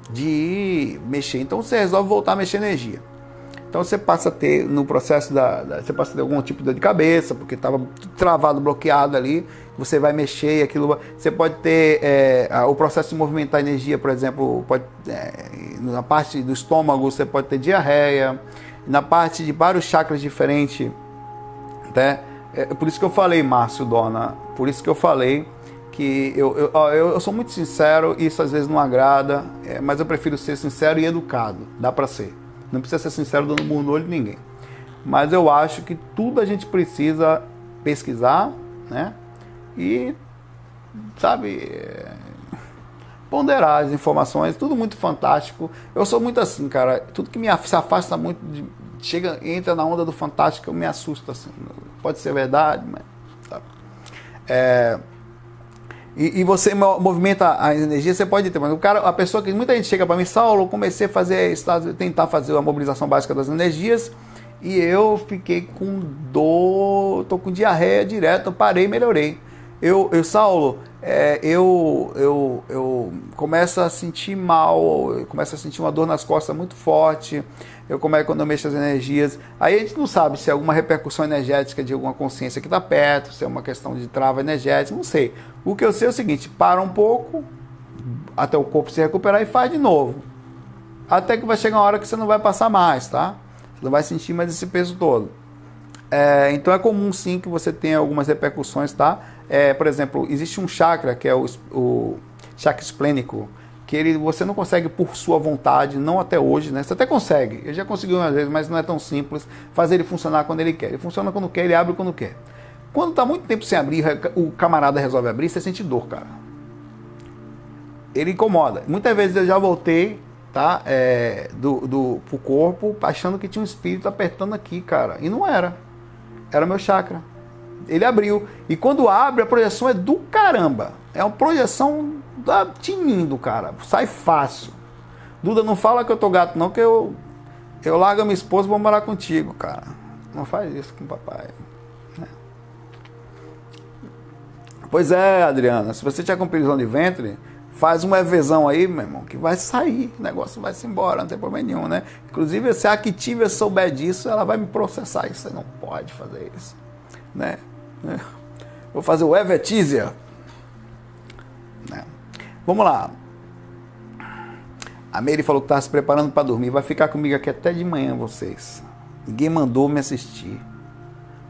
de mexer, então você resolve voltar a mexer energia. Então você passa a ter no processo da, da você passa a ter algum tipo de dor de cabeça, porque estava travado, bloqueado ali. Você vai mexer e aquilo. Você pode ter é, o processo de movimentar energia, por exemplo, pode, é, na parte do estômago você pode ter diarreia, na parte de vários chakras diferentes, né? É, por isso que eu falei, Márcio Dona, por isso que eu falei que eu, eu, eu, eu sou muito sincero, isso às vezes não agrada, é, mas eu prefiro ser sincero e educado, dá para ser. Não precisa ser sincero dando murro no olho de ninguém. Mas eu acho que tudo a gente precisa pesquisar, né? E, sabe, ponderar as informações, tudo muito fantástico. Eu sou muito assim, cara. Tudo que me afasta muito, de, chega, entra na onda do fantástico, eu me assusto assim. Pode ser verdade, mas. Sabe? É, e, e, você movimenta a energia, você pode ter, mas o cara, a pessoa que muita gente chega para mim, Saulo, comecei a fazer, tentar fazer a mobilização básica das energias e eu fiquei com dor, tô com diarreia direto, parei, melhorei. Eu, eu Saulo, é, eu, eu, eu começo a sentir mal, começo a sentir uma dor nas costas muito forte, eu começo quando eu mexo as energias. Aí a gente não sabe se é alguma repercussão energética de alguma consciência que está perto, se é uma questão de trava energética, não sei. O que eu sei é o seguinte: para um pouco, até o corpo se recuperar e faz de novo. Até que vai chegar uma hora que você não vai passar mais, tá? Você não vai sentir mais esse peso todo. É, então é comum sim que você tenha algumas repercussões, tá? É, por exemplo, existe um chakra que é o, o chakra esplênico que ele, você não consegue por sua vontade, não até hoje, né? Você até consegue, ele já conseguiu umas vezes, mas não é tão simples fazer ele funcionar quando ele quer. Ele funciona quando quer, ele abre quando quer. Quando está muito tempo sem abrir, o camarada resolve abrir, você sente dor, cara. Ele incomoda. Muitas vezes eu já voltei, tá? É, do, do, pro corpo, achando que tinha um espírito apertando aqui, cara. E não era. Era meu chakra. Ele abriu. E quando abre, a projeção é do caramba. É uma projeção da tinindo, cara. Sai fácil. Duda, não fala que eu tô gato, não, que eu, eu largo a minha esposa e vou morar contigo, cara. Não faz isso com o papai. É. Pois é, Adriana, se você tiver com prisão de ventre, faz uma evasão aí, meu irmão, que vai sair, o negócio vai se embora, não tem problema nenhum, né? Inclusive, se a Activia souber disso, ela vai me processar. Isso você não pode fazer isso, né? É. Vou fazer o Evetísia. Vamos lá. A Mary falou que estava se preparando para dormir. Vai ficar comigo aqui até de manhã, vocês. Ninguém mandou me assistir.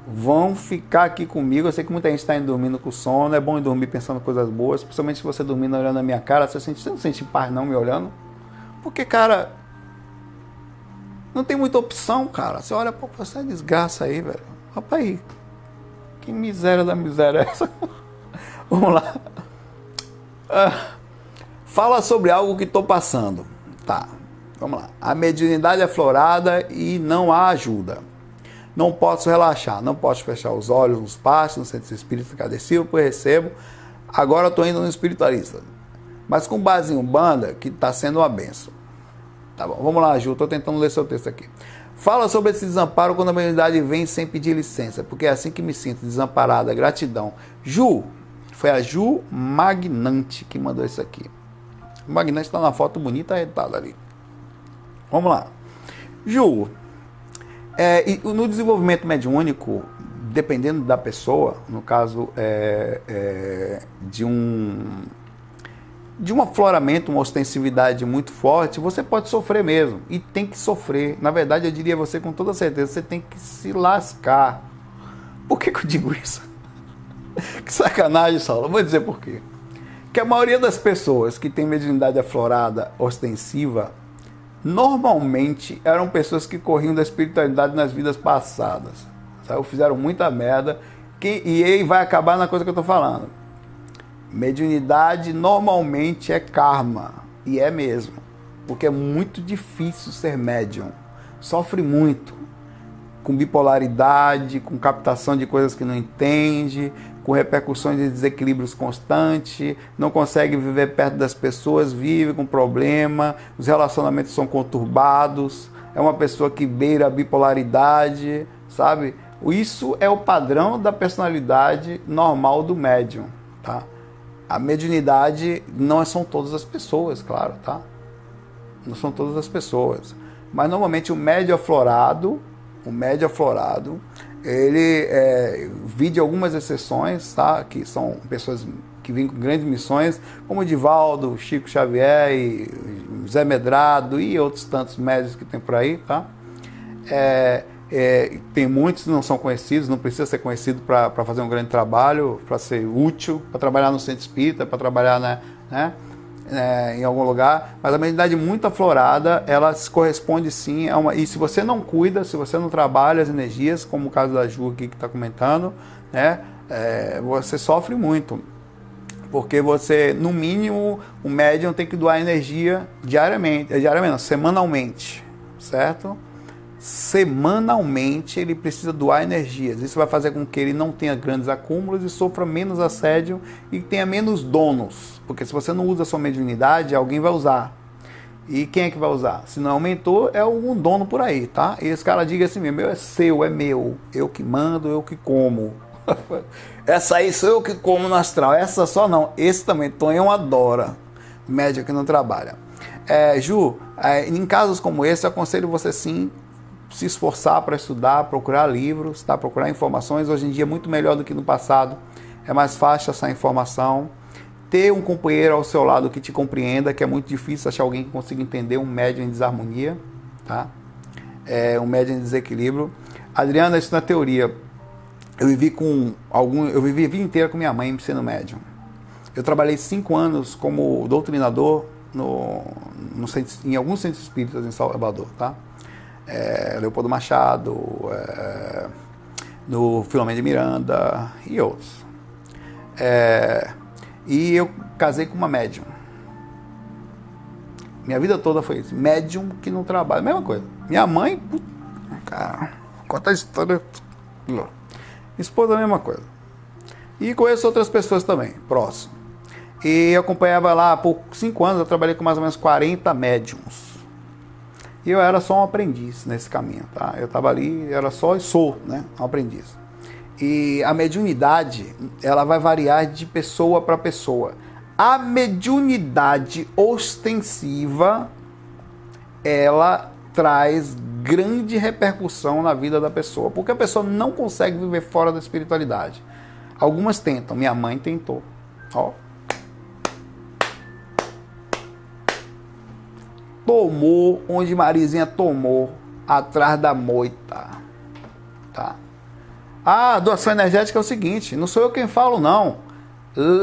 Vão ficar aqui comigo. Eu sei que muita gente está indo dormindo com sono. É bom ir dormir pensando coisas boas. Principalmente se você dormindo olhando a minha cara. Você, sente, você não sente paz não me olhando? Porque, cara, não tem muita opção, cara. Você olha, pô, essa desgraça aí, velho. Rapaz, que miséria da miséria é essa? Vamos lá. Ah, fala sobre algo que estou passando. Tá, vamos lá. A mediunidade é florada e não há ajuda. Não posso relaxar, não posso fechar os olhos nos passos, no centro espírita cadecido, pois recebo. Agora estou indo no espiritualista. Mas com base em Umbanda, que está sendo uma benção. Tá bom, vamos lá, Ju, estou tentando ler seu texto aqui. Fala sobre esse desamparo quando a mediunidade vem sem pedir licença, porque é assim que me sinto, desamparada, gratidão. Ju, foi a Ju Magnante que mandou isso aqui. O Magnante está na foto bonita, arretada ali. Vamos lá. Ju, é, no desenvolvimento mediúnico, dependendo da pessoa, no caso é, é, de um de um afloramento, uma ostensividade muito forte, você pode sofrer mesmo. E tem que sofrer. Na verdade, eu diria você com toda certeza, você tem que se lascar. Por que, que eu digo isso? que sacanagem, Saulo. Vou dizer por quê. Que a maioria das pessoas que tem mediunidade aflorada, ostensiva, normalmente eram pessoas que corriam da espiritualidade nas vidas passadas. Sabe? Fizeram muita merda. Que, e aí vai acabar na coisa que eu estou falando. Mediunidade normalmente é karma. E é mesmo. Porque é muito difícil ser médium. Sofre muito. Com bipolaridade, com captação de coisas que não entende, com repercussões de desequilíbrios constantes, não consegue viver perto das pessoas, vive com problema, os relacionamentos são conturbados, é uma pessoa que beira a bipolaridade, sabe? Isso é o padrão da personalidade normal do médium, tá? A mediunidade não são todas as pessoas, claro, tá? Não são todas as pessoas. Mas normalmente o médio aflorado, o médio aflorado, ele é, vide algumas exceções, tá? Que são pessoas que vêm com grandes missões, como Divaldo, Chico Xavier, e Zé Medrado e outros tantos médios que tem por aí, tá? É, é, tem muitos que não são conhecidos, não precisa ser conhecido para fazer um grande trabalho, para ser útil, para trabalhar no centro espírita, para trabalhar né, né, é, em algum lugar. Mas a mediunidade muito aflorada, ela se corresponde sim a uma. E se você não cuida, se você não trabalha as energias, como o caso da Ju aqui que está comentando, né, é, você sofre muito. Porque você, no mínimo, o médium tem que doar energia diariamente, diariamente, não, semanalmente, certo? Semanalmente ele precisa doar energias. Isso vai fazer com que ele não tenha grandes acúmulos e sofra menos assédio e tenha menos donos. Porque se você não usa a sua mediunidade, alguém vai usar. E quem é que vai usar? Se não aumentou, é algum dono por aí, tá? E esse cara diga assim mesmo, é seu, é meu, eu que mando, eu que como. Essa aí sou eu que como no astral, essa só não. Esse também, Tonhão adora. Média que não trabalha. É, Ju, é, em casos como esse, eu aconselho você sim se esforçar para estudar, procurar livros, tá? procurar informações. Hoje em dia é muito melhor do que no passado. É mais fácil essa informação. Ter um companheiro ao seu lado que te compreenda, que é muito difícil achar alguém que consiga entender um médio em desarmonia, tá? É, um médio em desequilíbrio. Adriana, isso na teoria. Eu vivi com algum, eu vivi a vida inteira com minha mãe sendo médium. Eu trabalhei cinco anos como doutrinador no, no, em alguns centros espíritas em Salvador, tá? É, Leopoldo Machado, é, no Filomeno de Miranda e outros. É, e eu casei com uma médium. Minha vida toda foi isso. Médium que não trabalha, mesma coisa. Minha mãe, puta, cara, conta a história. Minha esposa, a mesma coisa. E conheço outras pessoas também, próximo. E eu acompanhava lá por cinco anos, eu trabalhei com mais ou menos 40 médiums. E eu era só um aprendiz nesse caminho, tá? Eu estava ali, era só e sou, né? Um aprendiz. E a mediunidade, ela vai variar de pessoa para pessoa. A mediunidade ostensiva, ela traz grande repercussão na vida da pessoa, porque a pessoa não consegue viver fora da espiritualidade. Algumas tentam, minha mãe tentou. Ó, tomou onde Marizinha tomou, atrás da moita. Tá? A doação energética é o seguinte, não sou eu quem falo não.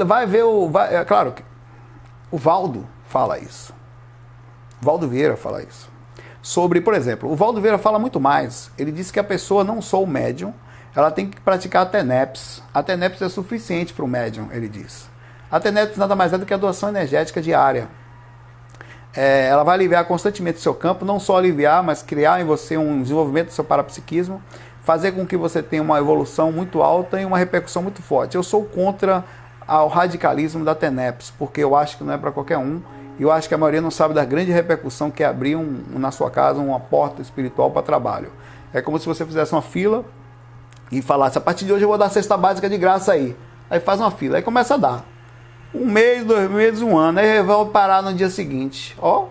Vai ver o, vai, é claro, o Valdo fala isso. Valdo Vieira fala isso. Sobre, por exemplo, o Valdo Vieira fala muito mais. Ele diz que a pessoa não só o médium, ela tem que praticar a TENEPS. A TENEPS é suficiente para o médium, ele diz. A TENEPS nada mais é do que a doação energética diária. É, ela vai aliviar constantemente o seu campo, não só aliviar, mas criar em você um desenvolvimento do seu parapsiquismo, fazer com que você tenha uma evolução muito alta e uma repercussão muito forte. Eu sou contra o radicalismo da TENEPS, porque eu acho que não é para qualquer um. E eu acho que a maioria não sabe da grande repercussão que é abrir um, na sua casa uma porta espiritual para trabalho. É como se você fizesse uma fila e falasse: a partir de hoje eu vou dar cesta básica de graça aí. Aí faz uma fila, aí começa a dar. Um mês, dois meses, um ano. Aí vai parar no dia seguinte. Ó.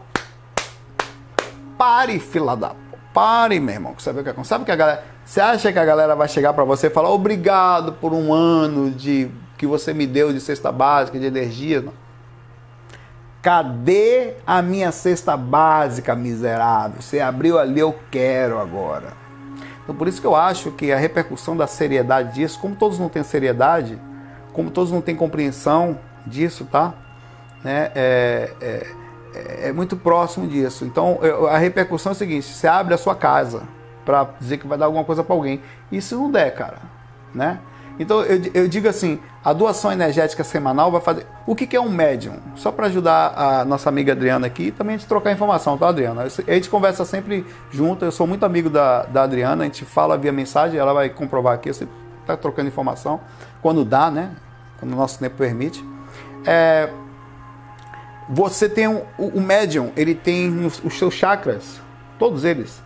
Pare, fila da. Pare, meu irmão. Sabe o que acontece? Sabe que a galera. Você acha que a galera vai chegar para você e falar obrigado por um ano de que você me deu de cesta básica, de energia? Não. Cadê a minha cesta básica, miserável? Você abriu ali, eu quero agora. Então por isso que eu acho que a repercussão da seriedade disso, como todos não têm seriedade, como todos não têm compreensão disso, tá? Né? É, é, é, muito próximo disso. Então a repercussão é a seguinte: você abre a sua casa para dizer que vai dar alguma coisa para alguém. Se não der, cara, né? Então eu, eu, digo assim, a doação energética semanal vai fazer. O que, que é um médium? Só para ajudar a nossa amiga Adriana aqui e também a gente trocar informação, tá, Adriana? A gente conversa sempre junto, eu sou muito amigo da, da Adriana, a gente fala via mensagem, ela vai comprovar aqui, você está trocando informação, quando dá, né? Quando o nosso tempo permite. É, você tem um, o, o médium, ele tem os, os seus chakras, todos eles,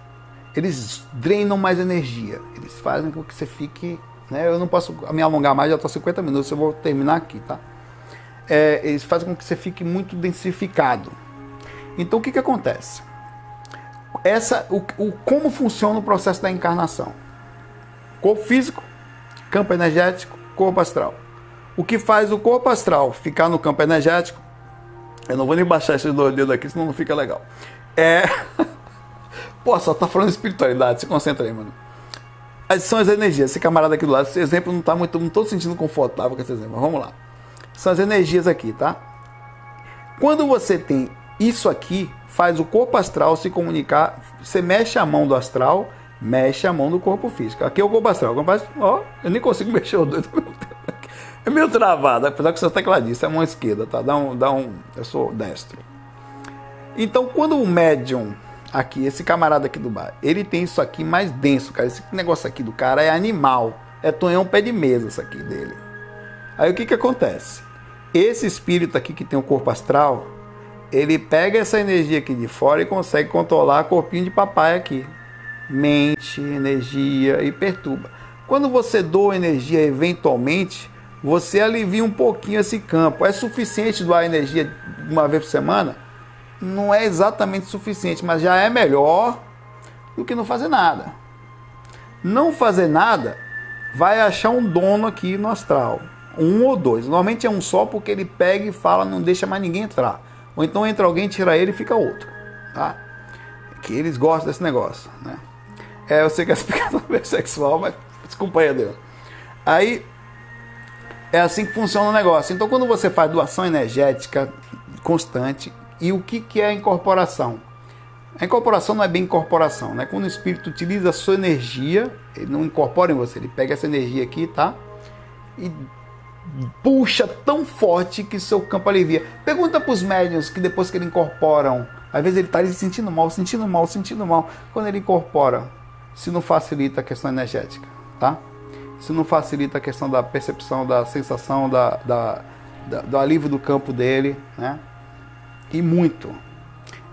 eles drenam mais energia, eles fazem com que você fique né? Eu não posso me alongar mais, já estou 50 minutos, eu vou terminar aqui, tá? É, eles fazem com que você fique muito densificado. Então o que, que acontece? Essa, o, o, como funciona o processo da encarnação? Corpo físico, campo energético, corpo astral. O que faz o corpo astral ficar no campo energético? Eu não vou nem baixar esses dois dedos aqui, senão não fica legal. É. Pô, só tá falando de espiritualidade, se concentra aí, mano são as energias. Esse camarada aqui do lado, esse exemplo não está muito, não estou sentindo confortável com esse exemplo. Vamos lá. São as energias aqui, tá? Quando você tem isso aqui, faz o corpo astral se comunicar. Você mexe a mão do astral, mexe a mão do corpo físico. Aqui é o corpo astral. Ó, eu nem consigo mexer o dedo. É meio travado, apesar que você é tecladista, é mão esquerda, tá? Dá um, dá um, eu sou destro. Então, quando o médium aqui, esse camarada aqui do bar, ele tem isso aqui mais denso, cara. Esse negócio aqui do cara é animal. É tonhão pé de mesa isso aqui dele. Aí o que que acontece? Esse espírito aqui que tem o corpo astral, ele pega essa energia aqui de fora e consegue controlar o corpinho de papai aqui. Mente, energia e perturba. Quando você doa energia eventualmente, você alivia um pouquinho esse campo. É suficiente doar energia uma vez por semana? não é exatamente suficiente, mas já é melhor do que não fazer nada. Não fazer nada vai achar um dono aqui no astral, um ou dois. Normalmente é um só porque ele pega e fala, não deixa mais ninguém entrar. Ou então entra alguém, tira ele e fica outro, tá? Que eles gostam desse negócio, né? É, eu sei que é explicação sexual, mas desculpa aí, Deus. Aí é assim que funciona o negócio. Então, quando você faz doação energética constante, e o que, que é a incorporação? A incorporação não é bem incorporação, né? Quando o espírito utiliza a sua energia, ele não incorpora em você, ele pega essa energia aqui, tá? E puxa tão forte que seu campo alivia. Pergunta para os médiuns que depois que ele incorporam, às vezes ele está se sentindo mal, sentindo mal, sentindo mal. Quando ele incorpora, se não facilita a questão energética, tá? Se não facilita a questão da percepção, da sensação, da, da, da do alívio do campo dele, né? E muito.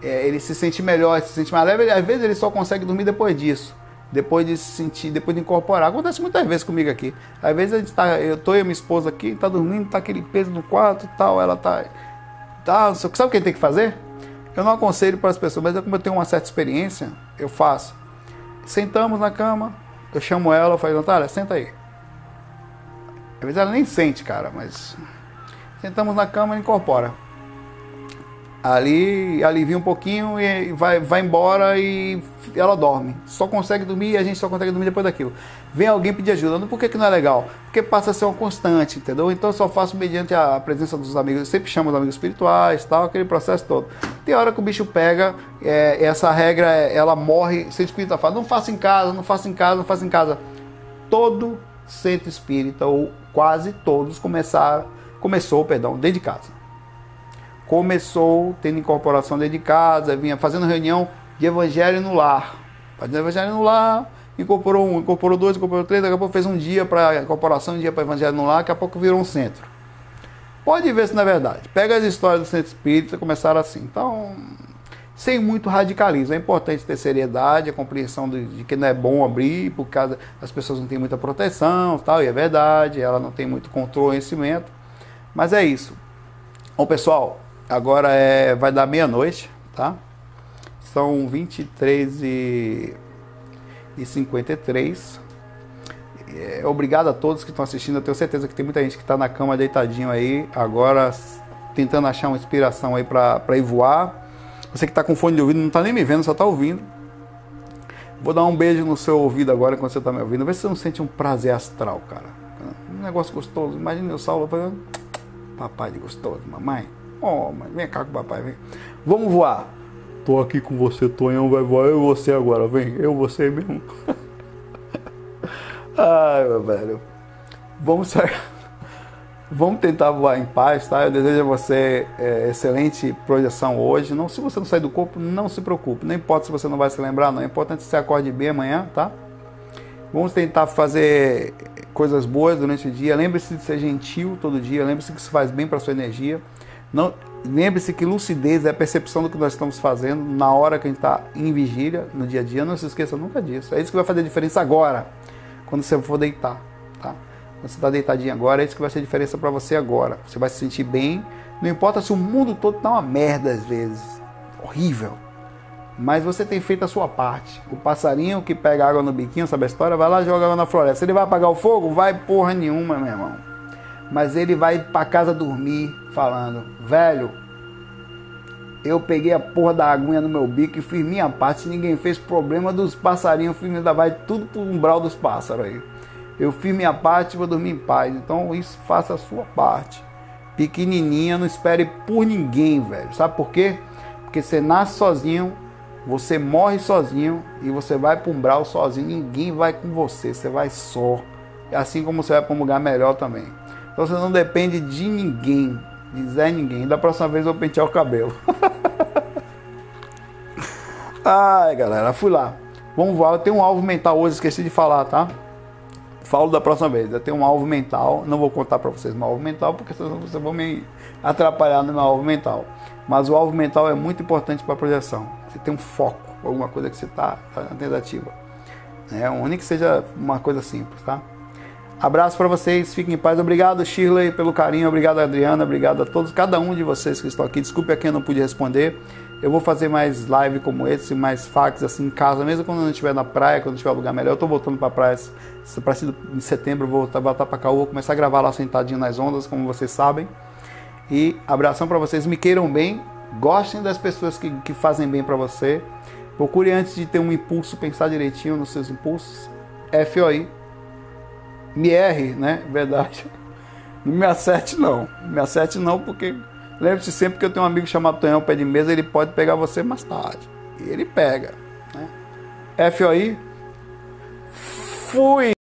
É, ele se sente melhor, se sente mais leve. Às vezes ele só consegue dormir depois disso. Depois de se sentir, depois de incorporar. Acontece muitas vezes comigo aqui. Às vezes a gente tá, eu tô e minha esposa aqui, tá dormindo, tá aquele peso no quarto tal, ela tá. tá sabe o que tem que fazer? Eu não aconselho para as pessoas, mas eu, como eu tenho uma certa experiência, eu faço. Sentamos na cama, eu chamo ela, eu falo, Natália, senta aí. Às vezes ela nem sente, cara, mas. Sentamos na cama e incorpora ali alivia um pouquinho e vai, vai embora e ela dorme. Só consegue dormir e a gente só consegue dormir depois daquilo. Vem alguém pedir ajuda. Por que, que não é legal? Porque passa a ser uma constante, entendeu? Então eu só faço mediante a presença dos amigos. Eu sempre chamo os amigos espirituais, tal, aquele processo todo. Tem hora que o bicho pega, é, essa regra, ela morre. Seu espírita fala, não faça em casa, não faça em casa, não faça em casa. Todo centro espírita, ou quase todos, começaram, começou, perdão, dentro de casa começou tendo incorporação dentro de casa, vinha fazendo reunião de evangelho no lar. Fazendo evangelho no lar, incorporou um, incorporou dois, incorporou três, daqui a pouco fez um dia para incorporação, um dia para evangelho no lar, daqui a pouco virou um centro. Pode ver se não é verdade. Pega as histórias do centro espírita, começaram assim. Então, sem muito radicalismo. É importante ter seriedade, a compreensão de, de que não é bom abrir, por causa as pessoas não têm muita proteção, tal, e é verdade, ela não tem muito controle, conhecimento. Mas é isso. Bom, pessoal, Agora é, vai dar meia-noite, tá? São 23 e, e 53. É, obrigado a todos que estão assistindo. Eu tenho certeza que tem muita gente que está na cama deitadinho aí, agora tentando achar uma inspiração aí para ir voar. Você que está com fone de ouvido não está nem me vendo, só está ouvindo. Vou dar um beijo no seu ouvido agora enquanto você está me ouvindo. Vê se você não sente um prazer astral, cara. Um negócio gostoso. Imagina eu salvo falando, papai de gostoso, mamãe. Oh, mas vem cá com o papai, vem. Vamos voar. Tô aqui com você, Tonhão vai voar. Eu e você agora, vem. Eu você mesmo. Ai, meu velho. Vamos sair. Vamos tentar voar em paz, tá? Eu desejo a você é, excelente projeção hoje. Não, se você não sair do corpo, não se preocupe. Não importa se você não vai se lembrar, não. É importante que você acorde bem amanhã, tá? Vamos tentar fazer coisas boas durante o dia. Lembre-se de ser gentil todo dia. Lembre-se que isso faz bem para sua energia. Não, lembre-se que lucidez é a percepção do que nós estamos fazendo na hora que a gente está em vigília, no dia a dia. Não se esqueça nunca disso. É isso que vai fazer a diferença agora, quando você for deitar. Tá? Você está deitadinho agora, é isso que vai fazer a diferença para você agora. Você vai se sentir bem. Não importa se o mundo todo está uma merda às vezes. Horrível. Mas você tem feito a sua parte. O passarinho que pega água no biquinho, sabe a história? Vai lá e joga água na floresta. Ele vai apagar o fogo? Vai porra nenhuma, meu irmão. Mas ele vai para casa dormir falando, velho, eu peguei a porra da aguinha no meu bico e fiz minha parte. Ninguém fez problema dos passarinhos, ainda vai tudo pro umbral dos pássaros aí. Eu fiz minha parte e vou dormir em paz. Então isso faça a sua parte. Pequenininha, não espere por ninguém, velho. Sabe por quê? Porque você nasce sozinho, você morre sozinho e você vai pro umbral sozinho. Ninguém vai com você, você vai só. Assim como você vai para um lugar melhor também. Então você não depende de ninguém de Zé Ninguém. Da próxima vez eu vou pentear o cabelo. Ai, galera, fui lá. Vamos voar. Eu tenho um alvo mental hoje, esqueci de falar, tá? Falo da próxima vez. Eu tenho um alvo mental. Não vou contar para vocês meu alvo mental, porque vocês vão me atrapalhar no meu alvo mental. Mas o alvo mental é muito importante para a projeção. Você tem um foco, alguma coisa que você está tá na tentativa. É, único que seja uma coisa simples, tá? Abraço para vocês, fiquem em paz. Obrigado, Shirley, pelo carinho. Obrigado, Adriana. Obrigado a todos, cada um de vocês que estão aqui. Desculpe a quem eu não pude responder. Eu vou fazer mais live como esse, mais fax assim em casa, mesmo quando eu não estiver na praia, quando estiver lugar melhor. Eu estou voltando para a praia para em setembro, vou voltar, para cá, vou começar a gravar lá sentadinho nas ondas, como vocês sabem. E abração para vocês, me queiram bem, gostem das pessoas que, que fazem bem para você. Procure antes de ter um impulso, pensar direitinho nos seus impulsos. FOI me erre, né? Verdade. Não me acerte não. Me acerte não, porque lembre-se sempre que eu tenho um amigo chamado Tonhão Pé de Mesa, ele pode pegar você mais tarde. E ele pega. Né? FOI. Fui!